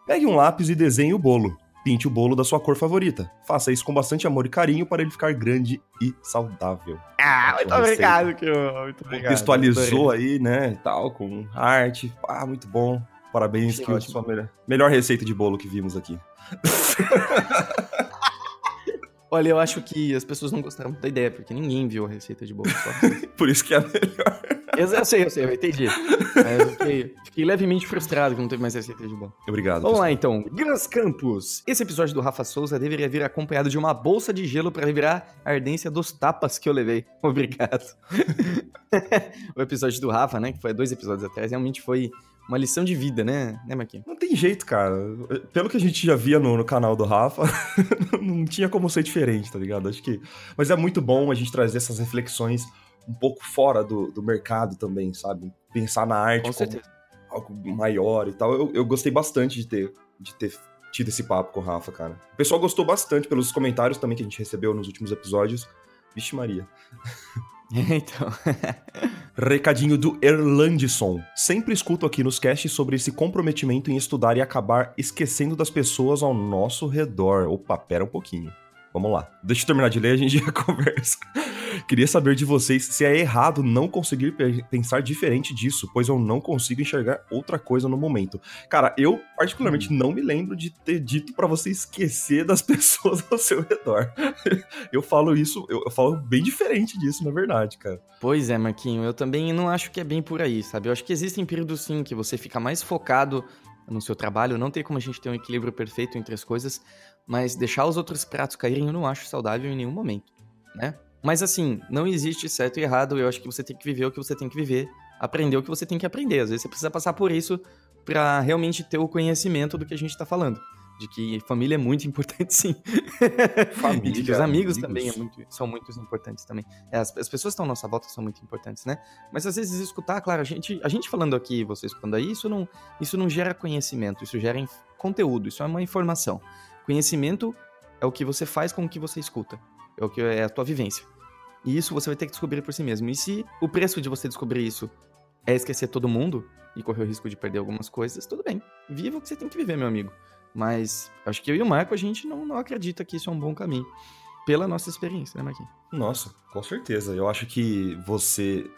Pegue um lápis e desenhe o bolo. Pinte o bolo da sua cor favorita. Faça isso com bastante amor e carinho para ele ficar grande e saudável. Ah, muito obrigado, que muito obrigado. Contextualizou aí, né, tal, com arte. Ah, muito bom. Parabéns, sua melhor, melhor receita de bolo que vimos aqui. Olha, eu acho que as pessoas não gostaram da ideia, porque ninguém viu a receita de bolo. Por isso que é melhor. Eu, sei, eu sei, eu entendi. Eu fiquei, fiquei, levemente frustrado que não teve mais receita de bolo. Obrigado. Vamos pessoal. lá então. Gans Campos. Esse episódio do Rafa Souza deveria vir acompanhado de uma bolsa de gelo para revirar a ardência dos tapas que eu levei. Obrigado. o episódio do Rafa, né, que foi dois episódios atrás, realmente foi uma lição de vida, né, né Marquinhos? Não tem jeito, cara. Pelo que a gente já via no, no canal do Rafa, não tinha como ser diferente, tá ligado? Acho que. Mas é muito bom a gente trazer essas reflexões um pouco fora do, do mercado também, sabe? Pensar na arte Com como algo maior e tal. Eu, eu gostei bastante de ter, de ter tido esse papo com o Rafa, cara. O pessoal gostou bastante pelos comentários também que a gente recebeu nos últimos episódios. Vixe Maria. então. Recadinho do Erlandson. Sempre escuto aqui nos casts sobre esse comprometimento em estudar e acabar esquecendo das pessoas ao nosso redor. Opa, pera um pouquinho. Vamos lá. Deixa eu terminar de ler, a gente já conversa. Queria saber de vocês se é errado não conseguir pensar diferente disso, pois eu não consigo enxergar outra coisa no momento. Cara, eu particularmente hum. não me lembro de ter dito para você esquecer das pessoas ao seu redor. eu falo isso, eu, falo bem diferente disso, na verdade, cara. Pois é, Marquinho, eu também não acho que é bem por aí, sabe? Eu acho que existem períodos sim que você fica mais focado no seu trabalho, não tem como a gente ter um equilíbrio perfeito entre as coisas, mas deixar os outros pratos caírem eu não acho saudável em nenhum momento, né? Mas assim, não existe certo e errado, eu acho que você tem que viver o que você tem que viver, aprender o que você tem que aprender. Às vezes você precisa passar por isso para realmente ter o conhecimento do que a gente tá falando. De que família é muito importante, sim. Família, e de que os amigos, amigos. também é muito, são muito importantes também. É, as, as, pessoas que estão à nossa volta são muito importantes, né? Mas às vezes escutar, claro, a gente, a gente falando aqui, você escutando aí, isso não, isso não gera conhecimento, isso gera conteúdo, isso é uma informação. Conhecimento é o que você faz com o que você escuta. É o que é a tua vivência. E isso você vai ter que descobrir por si mesmo. E se o preço de você descobrir isso é esquecer todo mundo e correr o risco de perder algumas coisas, tudo bem. Viva o que você tem que viver, meu amigo. Mas acho que eu e o Marco, a gente não, não acredita que isso é um bom caminho. Pela nossa experiência, né, Marquinhos? Nossa, com certeza. Eu acho que você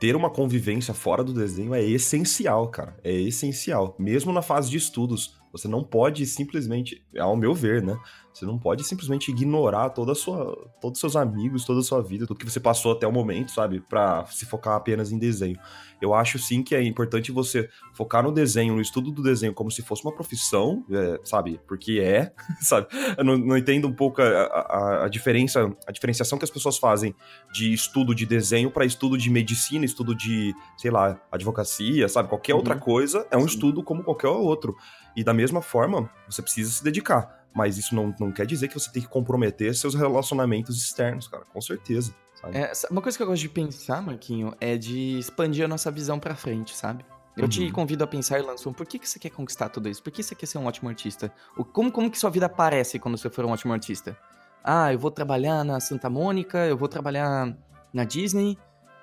ter uma convivência fora do desenho é essencial, cara. É essencial. Mesmo na fase de estudos. Você não pode simplesmente, ao meu ver, né? Você não pode simplesmente ignorar toda a sua, todos os seus amigos, toda a sua vida, tudo que você passou até o momento, sabe? Para se focar apenas em desenho. Eu acho sim que é importante você focar no desenho, no estudo do desenho, como se fosse uma profissão, é, sabe? Porque é, sabe? Eu não, não entendo um pouco a, a, a, diferença, a diferenciação que as pessoas fazem de estudo de desenho para estudo de medicina, estudo de, sei lá, advocacia, sabe? Qualquer uhum. outra coisa é um sim. estudo como qualquer outro. E da mesma forma, você precisa se dedicar. Mas isso não, não quer dizer que você tem que comprometer seus relacionamentos externos, cara. Com certeza. É, uma coisa que eu gosto de pensar, Marquinho, é de expandir a nossa visão pra frente, sabe? Eu uhum. te convido a pensar, Lançon, por que, que você quer conquistar tudo isso? Por que você quer ser um ótimo artista? O, como, como que sua vida aparece quando você for um ótimo artista? Ah, eu vou trabalhar na Santa Mônica, eu vou trabalhar na Disney.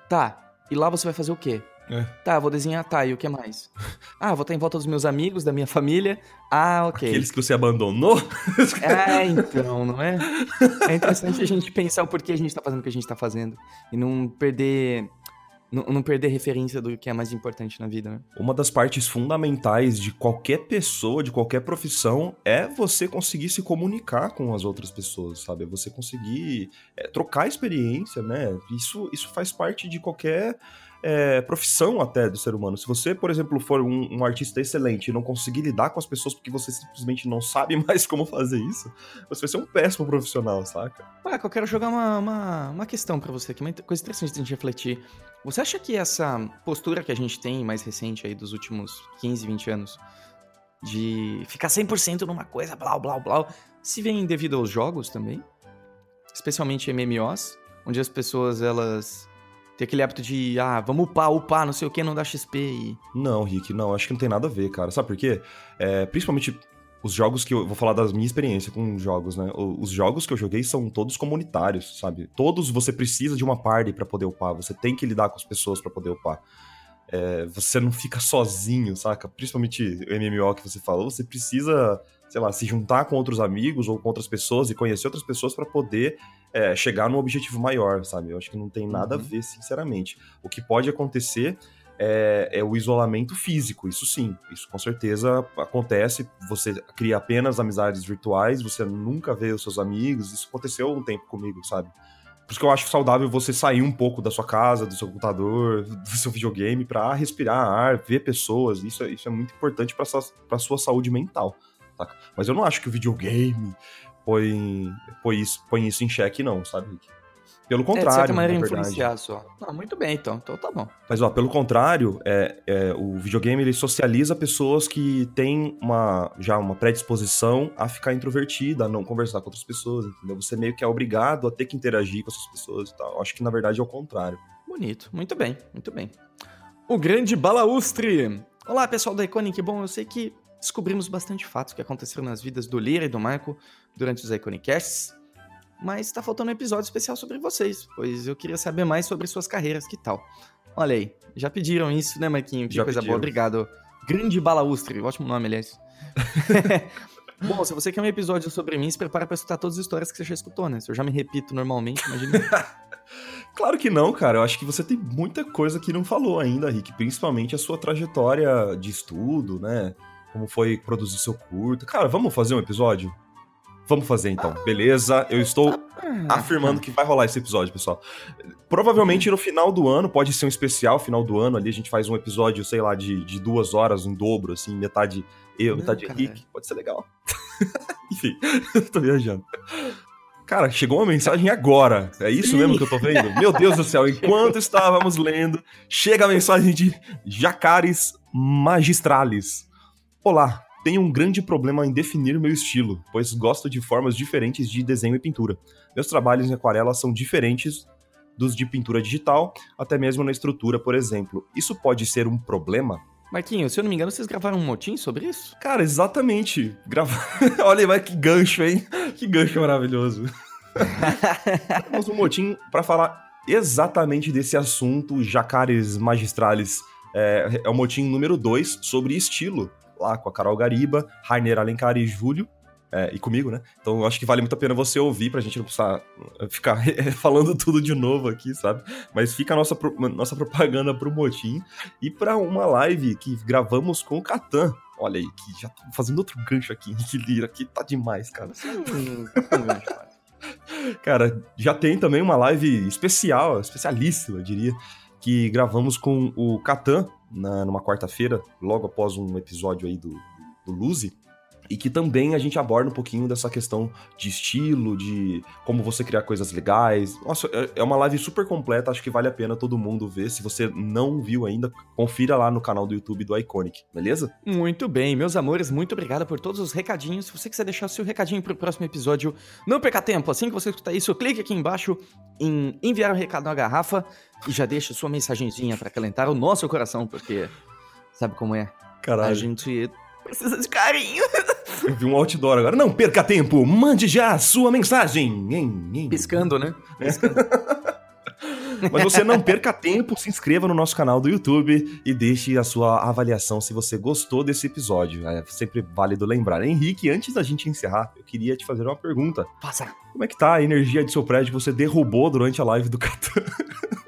Tá, e lá você vai fazer o quê? É. Tá, vou desenhar, tá, e o que mais? Ah, vou estar em volta dos meus amigos, da minha família. Ah, ok. Aqueles que você abandonou? É, então, não é? É interessante a gente pensar o porquê a gente tá fazendo o que a gente tá fazendo. E não perder não, não, perder referência do que é mais importante na vida. Né? Uma das partes fundamentais de qualquer pessoa, de qualquer profissão, é você conseguir se comunicar com as outras pessoas, sabe? É você conseguir é, trocar experiência, né? Isso, isso faz parte de qualquer é, profissão até do ser humano. Se você, por exemplo, for um, um, artista excelente e não conseguir lidar com as pessoas porque você simplesmente não sabe mais como fazer isso, você vai ser um péssimo profissional, saca? Ué, eu quero jogar uma, uma, uma questão para você aqui, uma coisa interessante de gente refletir. Você acha que essa postura que a gente tem mais recente aí dos últimos 15, 20 anos, de ficar 100% numa coisa, blá, blá, blá, se vem devido aos jogos também? Especialmente MMOs, onde as pessoas, elas tem aquele hábito de, ah, vamos upar, upar, não sei o que, não dá XP e... Não, Rick, não, acho que não tem nada a ver, cara. Sabe por quê? É, principalmente os jogos que eu vou falar da minha experiência com jogos, né? Os jogos que eu joguei são todos comunitários, sabe? Todos você precisa de uma party para poder upar, você tem que lidar com as pessoas para poder upar. É, você não fica sozinho, saca? Principalmente o MMO que você falou, você precisa, sei lá, se juntar com outros amigos ou com outras pessoas e conhecer outras pessoas para poder é, chegar num objetivo maior, sabe? Eu acho que não tem nada uhum. a ver, sinceramente. O que pode acontecer é, é, o isolamento físico. Isso sim, isso com certeza acontece. Você cria apenas amizades virtuais, você nunca vê os seus amigos. Isso aconteceu um tempo comigo, sabe? Por isso que eu acho saudável você sair um pouco da sua casa, do seu computador, do seu videogame, para respirar ar, ver pessoas. Isso, é, isso é muito importante para sua, sua saúde mental. Mas eu não acho que o videogame põe, põe, isso, põe isso em xeque, não, sabe, Rick? Pelo contrário. É, de certa maneira, influenciar só. Não, muito bem, então. Então tá bom. Mas, ó, pelo contrário, é, é, o videogame ele socializa pessoas que têm uma, já uma predisposição a ficar introvertida, a não conversar com outras pessoas, entendeu? Você meio que é obrigado a ter que interagir com essas pessoas e tal. Acho que, na verdade, é o contrário. Bonito. Muito bem, muito bem. O grande balaustre. Olá, pessoal da Iconic. Bom, eu sei que descobrimos bastante fatos que aconteceram nas vidas do Lira e do Marco durante os Iconicasts mas está faltando um episódio especial sobre vocês, pois eu queria saber mais sobre suas carreiras, que tal? Olha aí, já pediram isso, né, Marquinho? Que já coisa pediram. boa, obrigado. Grande Balaustre, ótimo nome, aliás. Bom, se você quer um episódio sobre mim, se prepara para escutar todas as histórias que você já escutou, né? Se eu já me repito normalmente, imagina. claro que não, cara. Eu acho que você tem muita coisa que não falou ainda, Rick. Principalmente a sua trajetória de estudo, né? Como foi produzir seu curto. Cara, vamos fazer um episódio? Vamos fazer então, beleza? Eu estou afirmando que vai rolar esse episódio, pessoal. Provavelmente no final do ano, pode ser um especial, final do ano ali, a gente faz um episódio, sei lá, de, de duas horas, um dobro, assim, metade eu, metade Henrique. Pode ser legal. Enfim, tô viajando. Cara, chegou uma mensagem agora. É isso mesmo que eu tô vendo? Meu Deus do céu, enquanto estávamos lendo, chega a mensagem de Jacares Magistralis. Olá, tenho um grande problema em definir meu estilo, pois gosto de formas diferentes de desenho e pintura. Meus trabalhos em aquarela são diferentes dos de pintura digital, até mesmo na estrutura, por exemplo. Isso pode ser um problema? Marquinhos, se eu não me engano, vocês gravaram um motim sobre isso? Cara, exatamente. Grava... Olha, mas que gancho, hein? Que gancho maravilhoso. Temos um motim para falar exatamente desse assunto, Jacares Magistrales. É, é o motim número 2 sobre estilo lá com a Carol Gariba, Rainer Alencar e Júlio, é, e comigo, né? Então acho que vale muito a pena você ouvir pra gente não precisar ficar falando tudo de novo aqui, sabe? Mas fica a nossa, nossa propaganda pro Motim e para uma live que gravamos com o Catan. Olha aí, que já tô fazendo outro gancho aqui, que lira aqui, tá demais, cara. cara, já tem também uma live especial, especialíssima, eu diria, que gravamos com o Catan, na, numa quarta-feira, logo após um episódio aí do, do Luzi, e que também a gente aborda um pouquinho dessa questão de estilo, de como você criar coisas legais. Nossa, é, é uma live super completa, acho que vale a pena todo mundo ver. Se você não viu ainda, confira lá no canal do YouTube do Iconic, beleza? Muito bem, meus amores, muito obrigado por todos os recadinhos. Se você quiser deixar seu recadinho pro próximo episódio, não perca tempo. Assim que você escutar isso, clique aqui embaixo em enviar o um recado na garrafa e já deixa sua mensagenzinha para acalentar o nosso coração, porque sabe como é? Caralho. A gente precisa de carinho. Eu vi um outdoor agora. Não perca tempo, mande já a sua mensagem. Piscando, né? Piscando. Mas você não perca tempo, se inscreva no nosso canal do YouTube e deixe a sua avaliação se você gostou desse episódio. É sempre válido lembrar. Henrique, antes da gente encerrar, eu queria te fazer uma pergunta. Passa. Como é que tá a energia de seu prédio que você derrubou durante a live do Catan?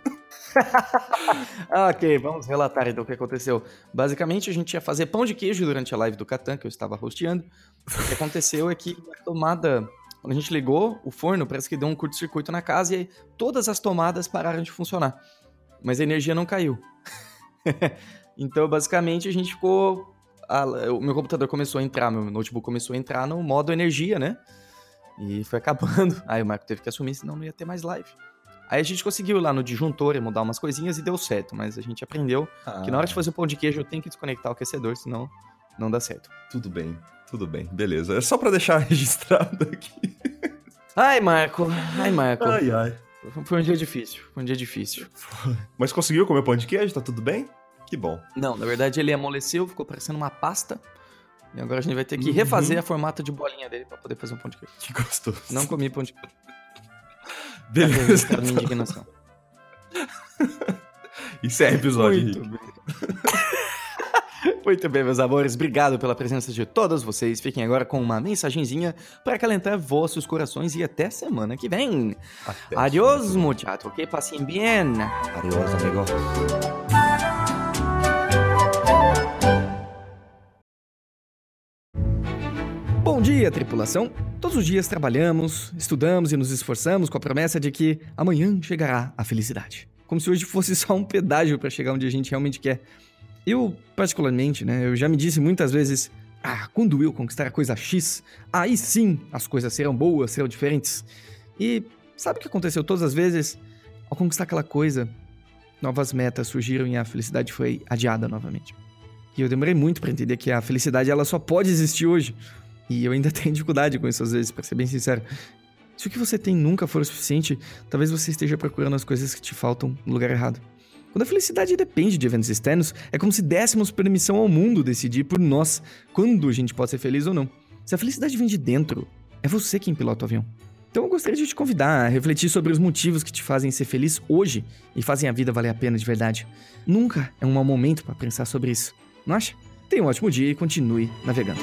ok, vamos relatar então o que aconteceu. Basicamente, a gente ia fazer pão de queijo durante a live do Catan, que eu estava hosteando. O que aconteceu é que a tomada, quando a gente ligou o forno, parece que deu um curto-circuito na casa e todas as tomadas pararam de funcionar. Mas a energia não caiu. então, basicamente, a gente ficou. O meu computador começou a entrar, meu notebook começou a entrar no modo energia, né? E foi acabando. Aí o Marco teve que assumir, senão não ia ter mais live. Aí a gente conseguiu lá no disjuntor mudar umas coisinhas e deu certo, mas a gente aprendeu ah. que na hora de fazer o pão de queijo tem que desconectar o aquecedor, senão não dá certo. Tudo bem, tudo bem, beleza. É só para deixar registrado aqui. Ai, Marco, ai, Marco. Ai, ai. Foi um dia difícil, foi um dia difícil. Mas conseguiu comer pão de queijo? Tá tudo bem? Que bom. Não, na verdade ele amoleceu, ficou parecendo uma pasta. E agora a gente vai ter que uhum. refazer a formata de bolinha dele para poder fazer um pão de queijo. Que gostoso. Não comi pão de queijo. Beleza. Cara, minha indignação. Isso é episódio. Muito bem. Muito bem, meus amores. Obrigado pela presença de todos vocês. Fiquem agora com uma mensagenzinha para acalentar vossos corações e até semana que vem. Até Adiós, muchacho. Que passem bien. Adiós, amigo. Bom dia, tripulação! Todos os dias trabalhamos, estudamos e nos esforçamos com a promessa de que amanhã chegará a felicidade. Como se hoje fosse só um pedágio para chegar onde a gente realmente quer. Eu, particularmente, né, eu já me disse muitas vezes: ah, quando eu conquistar a coisa X, aí sim as coisas serão boas, serão diferentes. E sabe o que aconteceu todas as vezes? Ao conquistar aquela coisa, novas metas surgiram e a felicidade foi adiada novamente. E eu demorei muito para entender que a felicidade ela só pode existir hoje. E eu ainda tenho dificuldade com isso às vezes, para ser bem sincero. Se o que você tem nunca for o suficiente, talvez você esteja procurando as coisas que te faltam no lugar errado. Quando a felicidade depende de eventos externos, é como se dessemos permissão ao mundo decidir por nós quando a gente pode ser feliz ou não. Se a felicidade vem de dentro, é você quem pilota o avião. Então eu gostaria de te convidar a refletir sobre os motivos que te fazem ser feliz hoje e fazem a vida valer a pena de verdade. Nunca é um mau momento para pensar sobre isso, não acha? Tenha um ótimo dia e continue navegando.